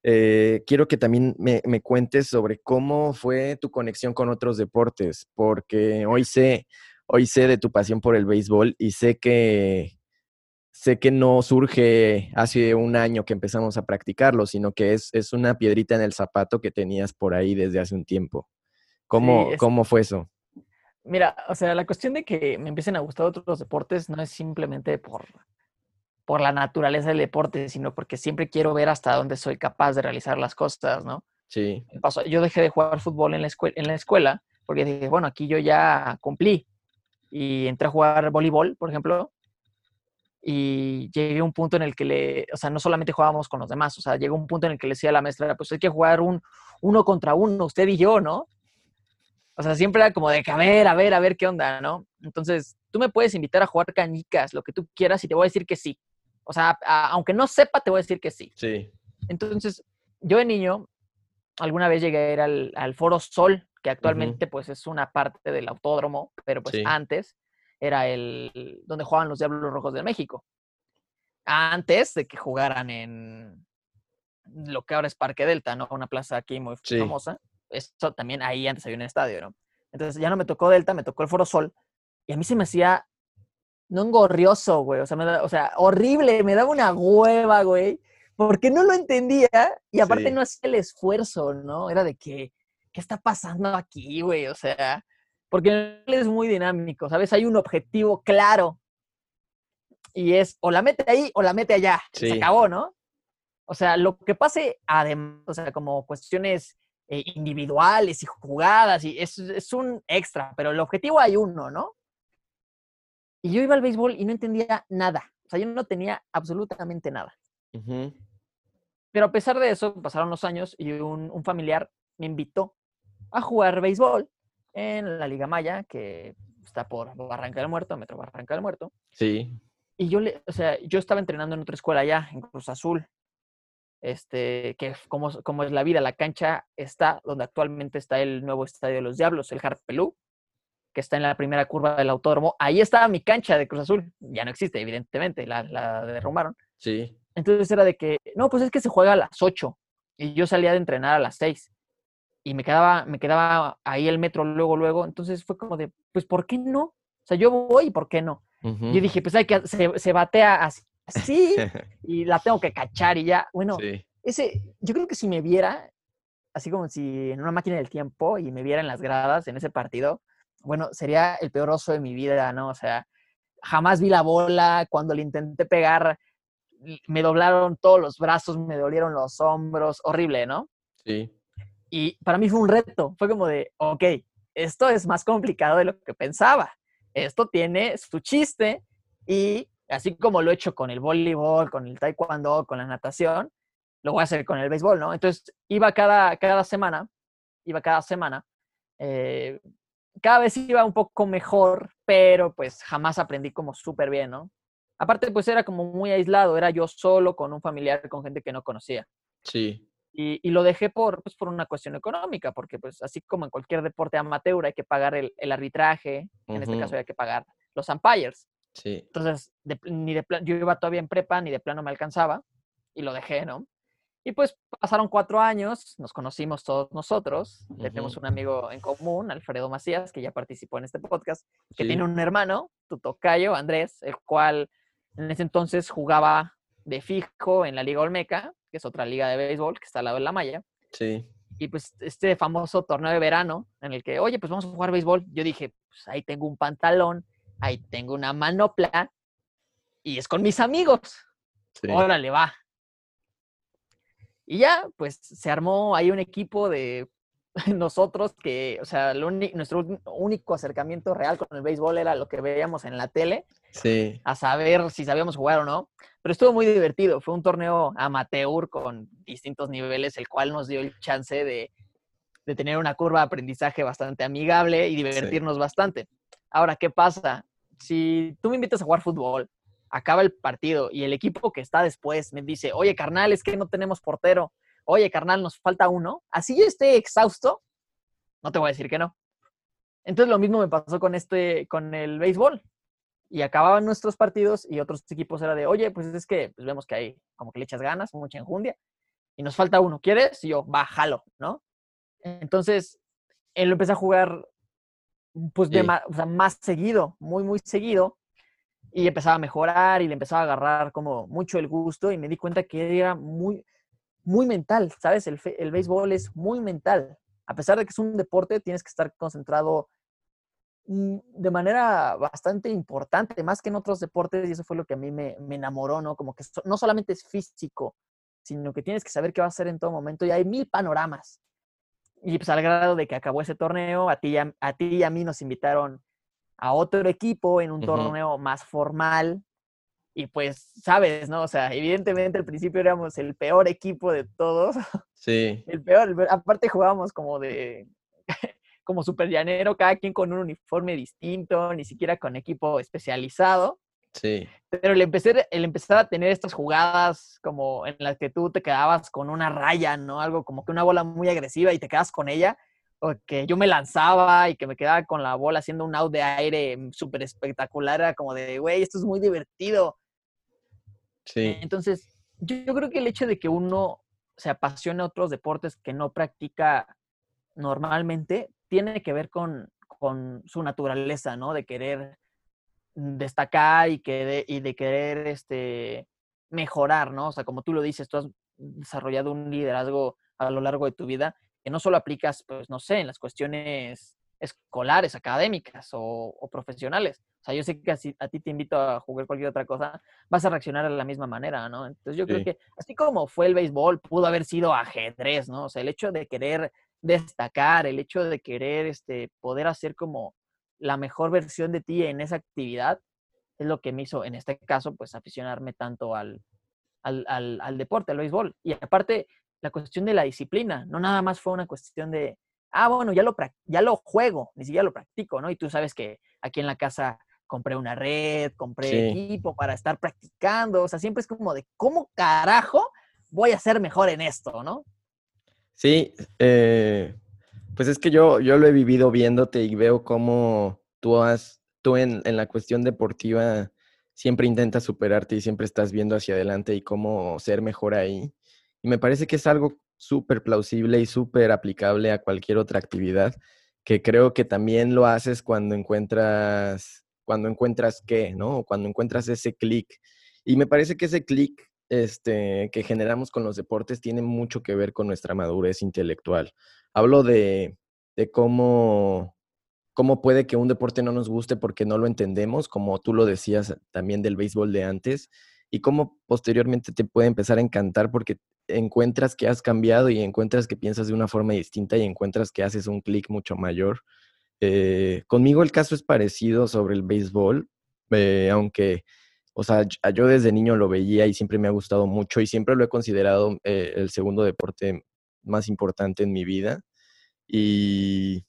eh, quiero que también me, me, cuentes sobre cómo fue tu conexión con otros deportes, porque hoy sé, hoy sé de tu pasión por el béisbol y sé que, sé que no surge hace un año que empezamos a practicarlo, sino que es, es una piedrita en el zapato que tenías por ahí desde hace un tiempo. ¿Cómo, ¿cómo fue eso? Mira, o sea, la cuestión de que me empiecen a gustar otros deportes no es simplemente por, por la naturaleza del deporte, sino porque siempre quiero ver hasta dónde soy capaz de realizar las cosas, ¿no? Sí. Yo dejé de jugar fútbol en la, escuela, en la escuela porque dije, bueno, aquí yo ya cumplí. Y entré a jugar voleibol, por ejemplo, y llegué a un punto en el que le, o sea, no solamente jugábamos con los demás, o sea, llegó un punto en el que le decía a la maestra, pues hay que jugar un uno contra uno, usted y yo, ¿no? O sea, siempre era como de que a ver, a ver, a ver qué onda, ¿no? Entonces, tú me puedes invitar a jugar canicas, lo que tú quieras, y te voy a decir que sí. O sea, aunque no sepa, te voy a decir que sí. Sí. Entonces, yo de niño, alguna vez llegué a ir al, Foro Sol, que actualmente pues es una parte del autódromo, pero pues antes era el donde jugaban los Diablos Rojos de México. Antes de que jugaran en lo que ahora es Parque Delta, ¿no? Una plaza aquí muy famosa esto también ahí antes había un estadio, ¿no? Entonces ya no me tocó Delta, me tocó el Foro Sol. Y a mí se me hacía, no engorrioso, güey. O sea, me o sea, horrible, me daba una hueva, güey. Porque no lo entendía y aparte no hacía el esfuerzo, ¿no? Era de que, ¿qué está pasando aquí, güey? O sea, porque él es muy dinámico, ¿sabes? Hay un objetivo claro. Y es o la mete ahí o la mete allá. Se acabó, ¿no? O sea, lo que pase, además, o sea, como cuestiones eh, individuales y jugadas, y es, es, un extra, pero el objetivo hay uno, ¿no? Y yo iba al béisbol y no entendía nada, o sea, yo no tenía absolutamente nada. Pero a pesar de eso, pasaron los años y un, un, familiar me invitó a jugar béisbol en la Liga Maya, que está por Barranca del Muerto, Metro Barranca del Muerto. Sí. Y yo, le, o sea, yo estaba entrenando en otra escuela allá, en Cruz Azul, este, que como, como es la vida, la cancha está donde actualmente está el nuevo Estadio de los Diablos, el Harpelú, que está en la primera curva del autódromo. Ahí estaba mi cancha de Cruz Azul. Ya no existe, evidentemente, la, la derrumbaron. Sí. Entonces era de que, no, pues es que se juega a las 8 y yo salía de entrenar a las 6 y me quedaba, me quedaba ahí el metro luego, luego. Entonces fue como de, pues, ¿por qué no? O sea, yo voy, ¿por qué no? Yo dije, pues hay que, se, se batea así, sí, <laughs> y la tengo que cachar y ya. Bueno, ese, yo creo que si me viera, así como si en una máquina del tiempo y me viera en las gradas en ese partido, bueno, sería el peor oso de mi vida, ¿no? O sea, jamás vi la bola, cuando le intenté pegar, me doblaron todos los brazos, me dolieron los hombros, horrible, ¿no? Sí. Y para mí fue un reto, fue como de, ok, esto es más complicado de lo que pensaba, esto tiene su chiste y así como lo he hecho con el voleibol, con el taekwondo, con la natación, lo voy a hacer con el béisbol, ¿no? Entonces iba cada, cada semana, iba cada semana, eh, cada vez iba un poco mejor, pero pues jamás aprendí como súper bien, ¿no? Aparte, pues era como muy aislado, era yo solo con un familiar, con gente que no conocía. Sí. Y, lo dejé por, pues, por una cuestión económica, porque pues así como en cualquier deporte amateur hay que pagar el, arbitraje, en este caso hay que pagar los umpires. Sí. Entonces, ni de yo iba todavía en prepa, ni de plano me alcanzaba y lo dejé, ¿no? Y pues pasaron cuatro años, nos conocimos todos nosotros, tenemos un amigo en común, Alfredo Macías, que ya participó en este podcast, que tiene un hermano, tu tocayo, Andrés, el cual en ese entonces jugaba de fijo en la Liga Olmeca, que es otra liga de béisbol que está al lado de la malla. Sí. Y pues este famoso torneo de verano en el que, oye, pues vamos a jugar béisbol. Yo dije, pues ahí tengo un pantalón, ahí tengo una manopla y es con mis amigos. Órale, va. Y ya, pues se armó ahí un equipo de <laughs> nosotros que, o sea, nuestro único acercamiento real con el béisbol era lo que veíamos en la tele. Sí. A saber si sabíamos jugar o no. Pero estuvo muy divertido. Fue un torneo amateur con distintos niveles, el cual nos dio el chance de, tener una curva de aprendizaje bastante amigable y divertirnos bastante. Ahora, ¿qué pasa? Si tú me invitas a jugar fútbol, acaba el partido y el equipo que está después me dice, oye, carnal, es que no tenemos portero, oye, carnal, nos falta uno, así yo esté exhausto, no te voy a decir que no. Entonces lo mismo me pasó con este, con el béisbol. Y acababan nuestros partidos y otros equipos era de, oye, pues es que pues vemos que hay como que le echas ganas, mucha enjundia, y nos falta uno, ¿quieres? Y yo, bájalo, ¿no? Entonces, él lo empecé a jugar pues de más, más seguido, muy, muy seguido, y empezaba a mejorar y le empezaba a agarrar como mucho el gusto y me di cuenta que era muy, muy mental, ¿sabes? El, el béisbol es muy mental. A pesar de que es un deporte, tienes que estar concentrado Mm, de manera bastante importante, más que en otros deportes, y eso fue lo que a mí me, enamoró, ¿no? Como que no solamente es físico, sino que tienes que saber qué va a hacer en todo momento y hay mil panoramas. Y pues al grado de que acabó ese torneo, a ti a, a, ti y a mí nos invitaron a otro equipo en un torneo más formal. Y pues, sabes, ¿no? O sea, evidentemente al principio éramos el peor equipo de todos. Sí. El peor, aparte jugábamos como de <laughs> como super llanero, cada quien con un uniforme distinto, ni siquiera con equipo especializado. Sí. Pero el empezar, el empezar a tener estas jugadas como en las que tú te quedabas con una raya, ¿no? Algo como que una bola muy agresiva y te quedas con ella, o que yo me lanzaba y que me quedaba con la bola haciendo un out de aire súper espectacular, era como de, güey, esto es muy divertido. Sí. Entonces, yo, yo creo que el hecho de que uno se apasione a otros deportes que no practica normalmente tiene que ver con, su naturaleza, ¿no? De querer destacar y, que de, y de querer este, mejorar, ¿no? O sea, como tú lo dices, tú has desarrollado un liderazgo a lo largo de tu vida que no solo aplicas, pues, no sé, en las cuestiones escolares, académicas o, profesionales. O sea, yo sé que si a ti te invito a jugar cualquier otra cosa, vas a reaccionar de la misma manera, ¿no? Entonces yo creo que así como fue el béisbol, pudo haber sido ajedrez, ¿no? O sea, el hecho de querer destacar, el hecho de querer este, poder hacer como la mejor versión de ti en esa actividad, es lo que me hizo, en este caso, pues aficionarme tanto al, al, deporte, al béisbol. Y aparte, la cuestión de la disciplina, no nada más fue una cuestión de, ah, bueno, ya lo, ya lo juego, ni siquiera lo practico, ¿no? Y tú sabes que aquí en la casa compré una red, compré equipo para estar practicando, o sea, siempre es como de, ¿cómo carajo voy a ser mejor en esto, ¿no? Sí, eh, pues es que yo, yo lo he vivido viéndote y veo cómo tú has, tú en, en, la cuestión deportiva siempre intentas superarte y siempre estás viendo hacia adelante y cómo ser mejor ahí. Y me parece que es algo súper plausible y súper aplicable a cualquier otra actividad, que creo que también lo haces cuando encuentras, cuando encuentras qué, ¿no? Cuando encuentras ese clic. Y me parece que ese clic este, que generamos con los deportes tiene mucho que ver con nuestra madurez intelectual. Hablo de, de cómo, cómo puede que un deporte no nos guste porque no lo entendemos, como tú lo decías también del béisbol de antes, y cómo posteriormente te puede empezar a encantar porque encuentras que has cambiado y encuentras que piensas de una forma distinta y encuentras que haces un clic mucho mayor. Eh, conmigo el caso es parecido sobre el béisbol, eh, aunque o sea, yo desde niño lo veía y siempre me ha gustado mucho y siempre lo he considerado eh, el segundo deporte más importante en mi vida. Y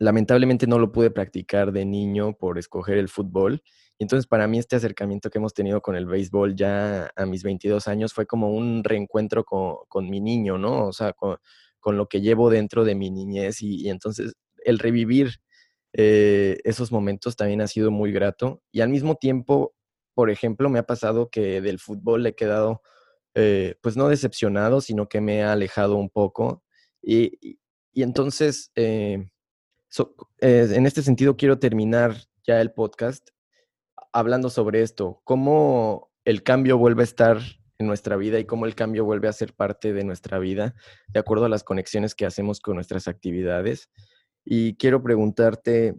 lamentablemente no lo pude practicar de niño por escoger el fútbol. Y entonces para mí este acercamiento que hemos tenido con el béisbol ya a mis 22 años fue como un reencuentro con, mi niño, ¿no? O sea, con, lo que llevo dentro de mi niñez y, entonces el revivir eh, esos momentos también ha sido muy grato y al mismo tiempo por ejemplo, me ha pasado que del fútbol he quedado, eh, pues no decepcionado, sino que me ha alejado un poco. Y, entonces, eh, eh, en este sentido, quiero terminar ya el podcast hablando sobre esto, cómo el cambio vuelve a estar en nuestra vida y cómo el cambio vuelve a ser parte de nuestra vida, de acuerdo a las conexiones que hacemos con nuestras actividades. Y quiero preguntarte,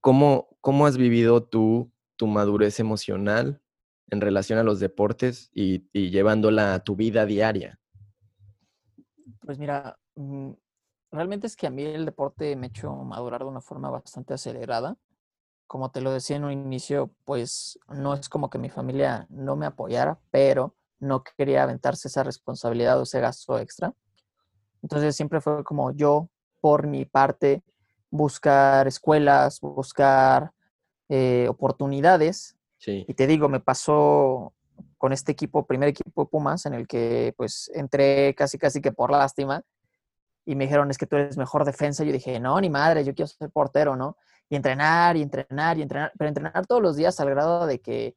¿cómo, cómo has vivido tú tu madurez emocional en relación a los deportes y, llevándola a tu vida diaria? Pues mira, mm, realmente es que a mí el deporte me ha hecho madurar de una forma bastante acelerada. Como te lo decía en un inicio, pues no es como que mi familia no me apoyara, pero no quería aventarse esa responsabilidad o ese gasto extra. Entonces siempre fue como yo, por mi parte, buscar escuelas, buscar eh, oportunidades. Y te digo, me pasó con este equipo, primer equipo de Pumas, en el que pues entré casi casi que por lástima. Y me dijeron, es que tú eres mejor defensa. Yo dije, no, ni madre, yo quiero ser portero, ¿no? Y entrenar y entrenar y entrenar, pero entrenar todos los días al grado de que,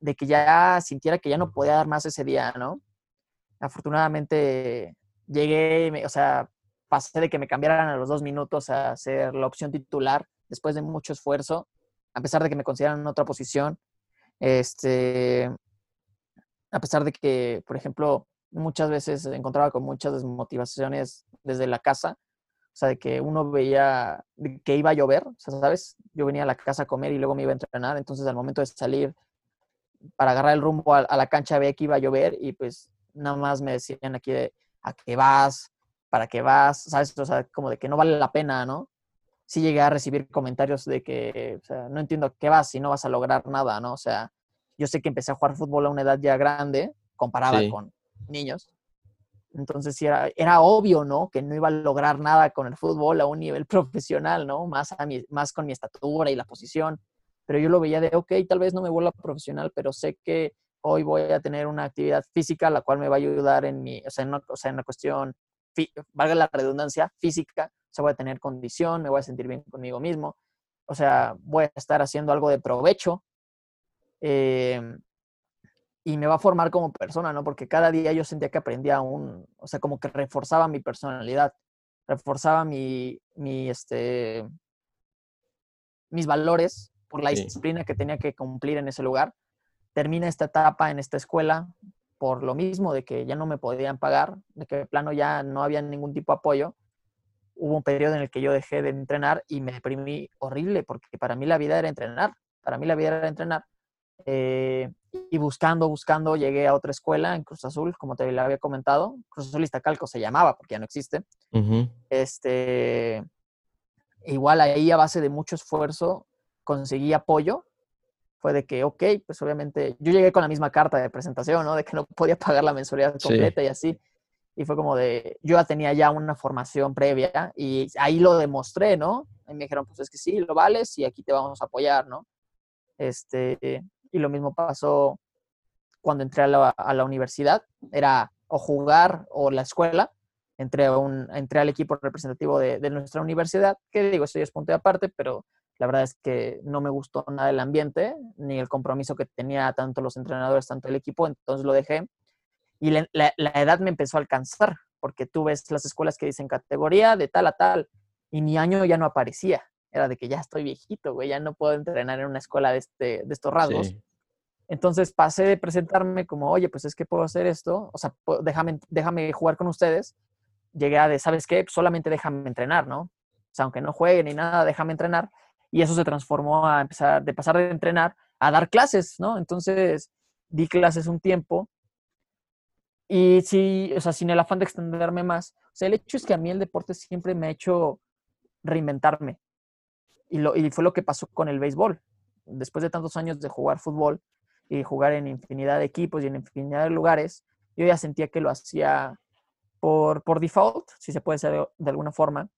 de que ya sintiera que ya no podía dar más ese día, ¿no? Afortunadamente llegué, o sea, pasé de que me cambiaran a los dos minutos a ser la opción titular después de mucho esfuerzo, a pesar de que me consideran en otra posición. Este, a pesar de que, por ejemplo, muchas veces encontraba con muchas desmotivaciones desde la casa, o sea, de que uno veía que iba a llover, o sea, ¿sabes? Yo venía a la casa a comer y luego me iba a entrenar, entonces al momento de salir para agarrar el rumbo a, la cancha veía que iba a llover y pues nada más me decían aquí de a qué vas, para qué vas, ¿sabes? O sea, como de que no vale la pena, ¿no? Sí llegué a recibir comentarios de que, o sea, no entiendo a qué vas si no vas a lograr nada, ¿no? O sea, yo sé que empecé a jugar fútbol a una edad ya grande, comparada con niños. Entonces era, era obvio, ¿no? Que no iba a lograr nada con el fútbol a un nivel <laughs> profesional, ¿no? Más, a mi, más con mi estatura y la posición. Pero yo lo veía de, ok, tal vez no me vuelva profesional, pero sé que hoy voy a tener una actividad física la cual me va a ayudar en mi, o sea, en, o sea, en la cuestión, valga la redundancia, física, o sea, voy a tener condición, me voy a sentir bien conmigo mismo, o sea, voy a estar haciendo algo de provecho. Eh, y me va a formar como persona, ¿no? Porque cada día yo sentía que aprendía un, o sea, como que reforzaba mi personalidad, reforzaba mi, mi este, mis valores por la disciplina que tenía que cumplir en ese lugar. Termina esta etapa en esta escuela por lo mismo de que ya no me podían pagar, de que de plano ya no había ningún tipo de apoyo. Hubo un periodo en el que yo dejé de entrenar y me deprimí horrible porque para mí la vida era entrenar, para mí la vida era entrenar. Eh, y buscando, buscando, llegué a otra escuela en Cruz Azul, como te lo había comentado. Cruz Azul Iztacalco se llamaba, porque ya no existe. Este, igual ahí a base de mucho esfuerzo conseguí apoyo. Fue de que, ok, pues obviamente yo llegué con la misma carta de presentación, ¿no? De que no podía pagar la mensualidad completa y así. Y fue como de, yo ya tenía ya una formación previa y ahí lo demostré, ¿no? Y me dijeron, pues es que sí, lo vales y aquí te vamos a apoyar, ¿no? Este, y lo mismo pasó cuando entré a la, universidad. Era o jugar o la escuela. Entré, un, entré al equipo representativo de, nuestra universidad, que digo, estoy es punto de aparte, pero la verdad es que no me gustó nada el ambiente, ni el compromiso que tenía tanto los entrenadores, tanto el equipo, entonces lo dejé. Y la, la edad me empezó a alcanzar, porque tú ves las escuelas que dicen categoría de tal a tal, y mi año ya no aparecía era de que ya estoy viejito, güey, ya no puedo entrenar en una escuela de, este, de estos rasgos. Entonces pasé de presentarme como, oye, pues es que puedo hacer esto, o sea, déjame, déjame jugar con ustedes. Llegué a de, ¿sabes qué? Solamente déjame entrenar, ¿no? O sea, aunque no juegue ni nada, déjame entrenar. Y eso se transformó a empezar, de pasar de entrenar a dar clases, ¿no? Entonces, di clases un tiempo. Y sí, o sea, sin el afán de extenderme más. O sea, el hecho es que a mí el deporte siempre me ha hecho reinventarme. Y, lo, y fue lo que pasó con el béisbol. Después de tantos años de jugar fútbol y jugar en infinidad de equipos y en infinidad de lugares, yo ya sentía que lo hacía por, por default, si se puede decir de, alguna forma.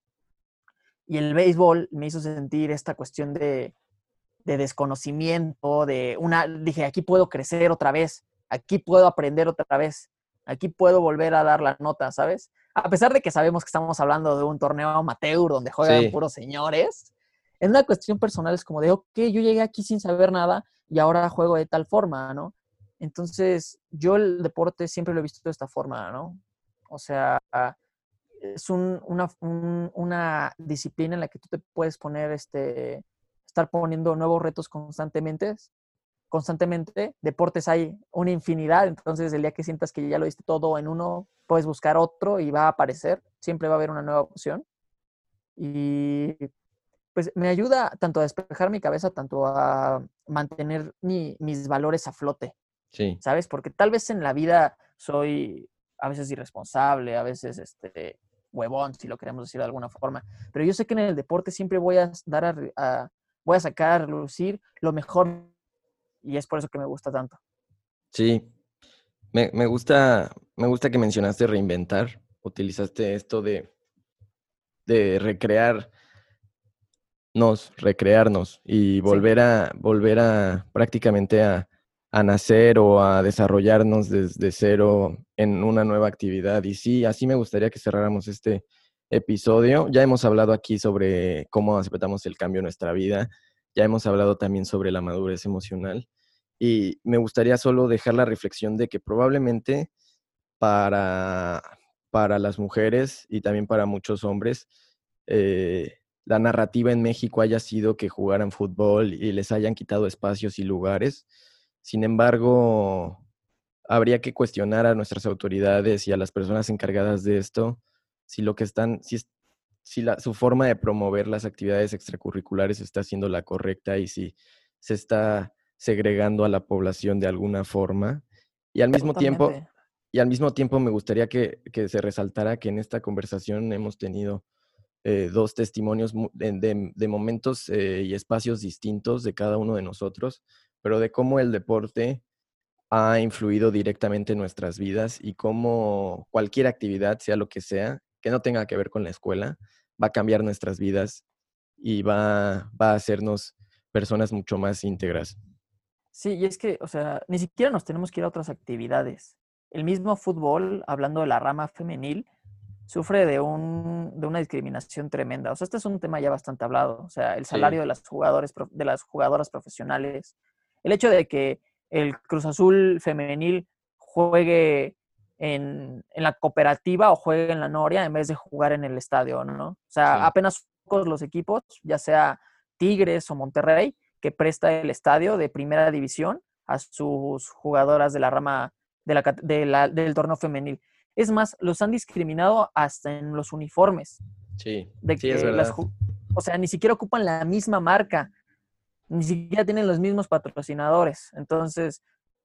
Y el béisbol me hizo sentir esta cuestión de, de desconocimiento, de una, dije, aquí puedo crecer otra vez, aquí puedo aprender otra vez, aquí puedo volver a dar la nota, ¿sabes? A pesar de que sabemos que estamos hablando de un torneo amateur donde juegan puros señores, en una cuestión personal es como de, ok, yo llegué aquí sin saber nada y ahora juego de tal forma, ¿no? Entonces, yo el deporte siempre lo he visto de esta forma, ¿no? O sea, es una, una, disciplina en la que tú te puedes poner, este, estar poniendo nuevos retos constantemente. Constantemente, deportes hay una infinidad, entonces el día que sientas que ya lo diste todo en uno, puedes buscar otro y va a aparecer, siempre va a haber una nueva opción. Y pues me ayuda tanto a despejar mi cabeza, tanto a mantener mis valores a flote. Sí. ¿Sabes? Porque tal vez en la vida soy a veces irresponsable, a veces este huevón, si lo queremos decir de alguna forma. Pero yo sé que en el deporte siempre voy a dar a, voy a sacar a relucir lo mejor y es por eso que me gusta tanto. Sí. Me, me gusta, me gusta que mencionaste reinventar. Utilizaste esto de, de recrear nos, recrearnos y volver a, volver a prácticamente a, a nacer o a desarrollarnos desde cero en una nueva actividad. Y sí, así me gustaría que cerráramos este episodio. Ya hemos hablado aquí sobre cómo aceptamos el cambio en nuestra vida. Ya hemos hablado también sobre la madurez emocional. Y me gustaría solo dejar la reflexión de que probablemente para, para las mujeres y también para muchos hombres, eh, la narrativa en México haya sido que jugaran fútbol y les hayan quitado espacios y lugares. Sin embargo, habría que cuestionar a nuestras autoridades y a las personas encargadas de esto si lo que están, si, si la, su forma de promover las actividades extracurriculares está siendo la correcta y si se está segregando a la población de alguna forma. Y al mismo tiempo, y al mismo tiempo me gustaría que, que, se resaltara que en esta conversación hemos tenido eh, dos testimonios de, momentos eh, y espacios distintos de cada uno de nosotros, pero de cómo el deporte ha influido directamente en nuestras vidas y cómo cualquier actividad, sea lo que sea, que no tenga que ver con la escuela, va a cambiar nuestras vidas y va, va a hacernos personas mucho más íntegras. Sí, y es que, o sea, ni siquiera nos tenemos que ir a otras actividades. El mismo fútbol, hablando de la rama femenil, sufre de, un, de una discriminación tremenda. O sea, este es un tema ya bastante hablado. O sea, el salario de, las jugadores, de las jugadoras profesionales. El hecho de que el Cruz Azul femenil juegue en, en, la cooperativa o juegue en la Noria en vez de jugar en el estadio, ¿no? O sea, apenas los equipos, ya sea Tigres o Monterrey, que presta el estadio de primera división a sus jugadoras de la rama de la, de la, del torneo femenil. Es más, los han discriminado hasta en los uniformes. Sí, de que es las, o sea, ni siquiera ocupan la misma marca, ni siquiera tienen los mismos patrocinadores. Entonces,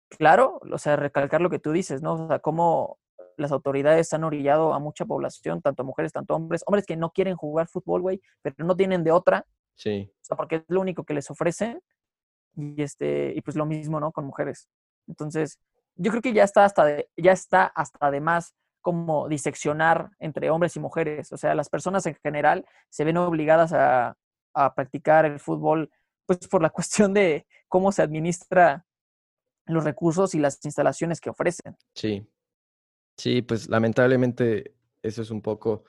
claro, o sea, recalcar lo que tú dices, ¿no? O sea, cómo las autoridades han orillado a mucha población, tanto mujeres, tanto hombres, hombres que no quieren jugar fútbol, güey, pero no tienen de otra, Sí. O sea, porque es lo único que les ofrecen. Y, este, y pues lo mismo, ¿no? Con mujeres. Entonces, yo creo que ya está hasta de, ya está hasta de más como diseccionar entre hombres y mujeres. O sea, las personas en general se ven obligadas a, a practicar el fútbol, pues por la <laughs> cuestión de cómo se administra los recursos y las instalaciones que ofrecen. Sí. Sí, pues lamentablemente eso es un poco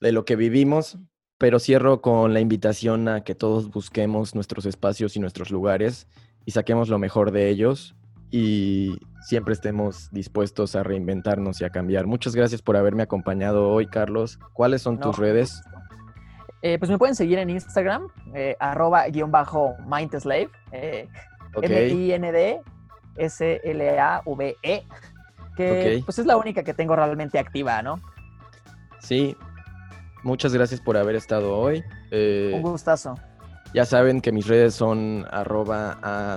de lo que vivimos, pero cierro con la invitación a que todos busquemos nuestros espacios y nuestros lugares y saquemos lo mejor de ellos y siempre estemos dispuestos a reinventarnos y a cambiar. Muchas gracias por haberme acompañado hoy, Carlos. ¿Cuáles son tus redes? Eh, pues me pueden seguir en Instagram, eh, arroba guion bajo mindslave, eh, M-I-N-D-S-L-A-V-E, que pues es la única que tengo realmente activa, ¿no? Sí, Muchas gracias por haber estado hoy. Eh, Un gustazo. Ya saben que mis redes son arroba a.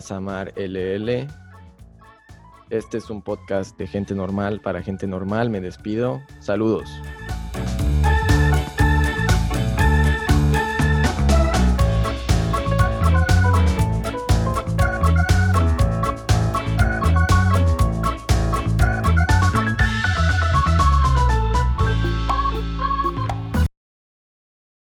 Este es un podcast de gente normal para gente normal. Me despido. Saludos.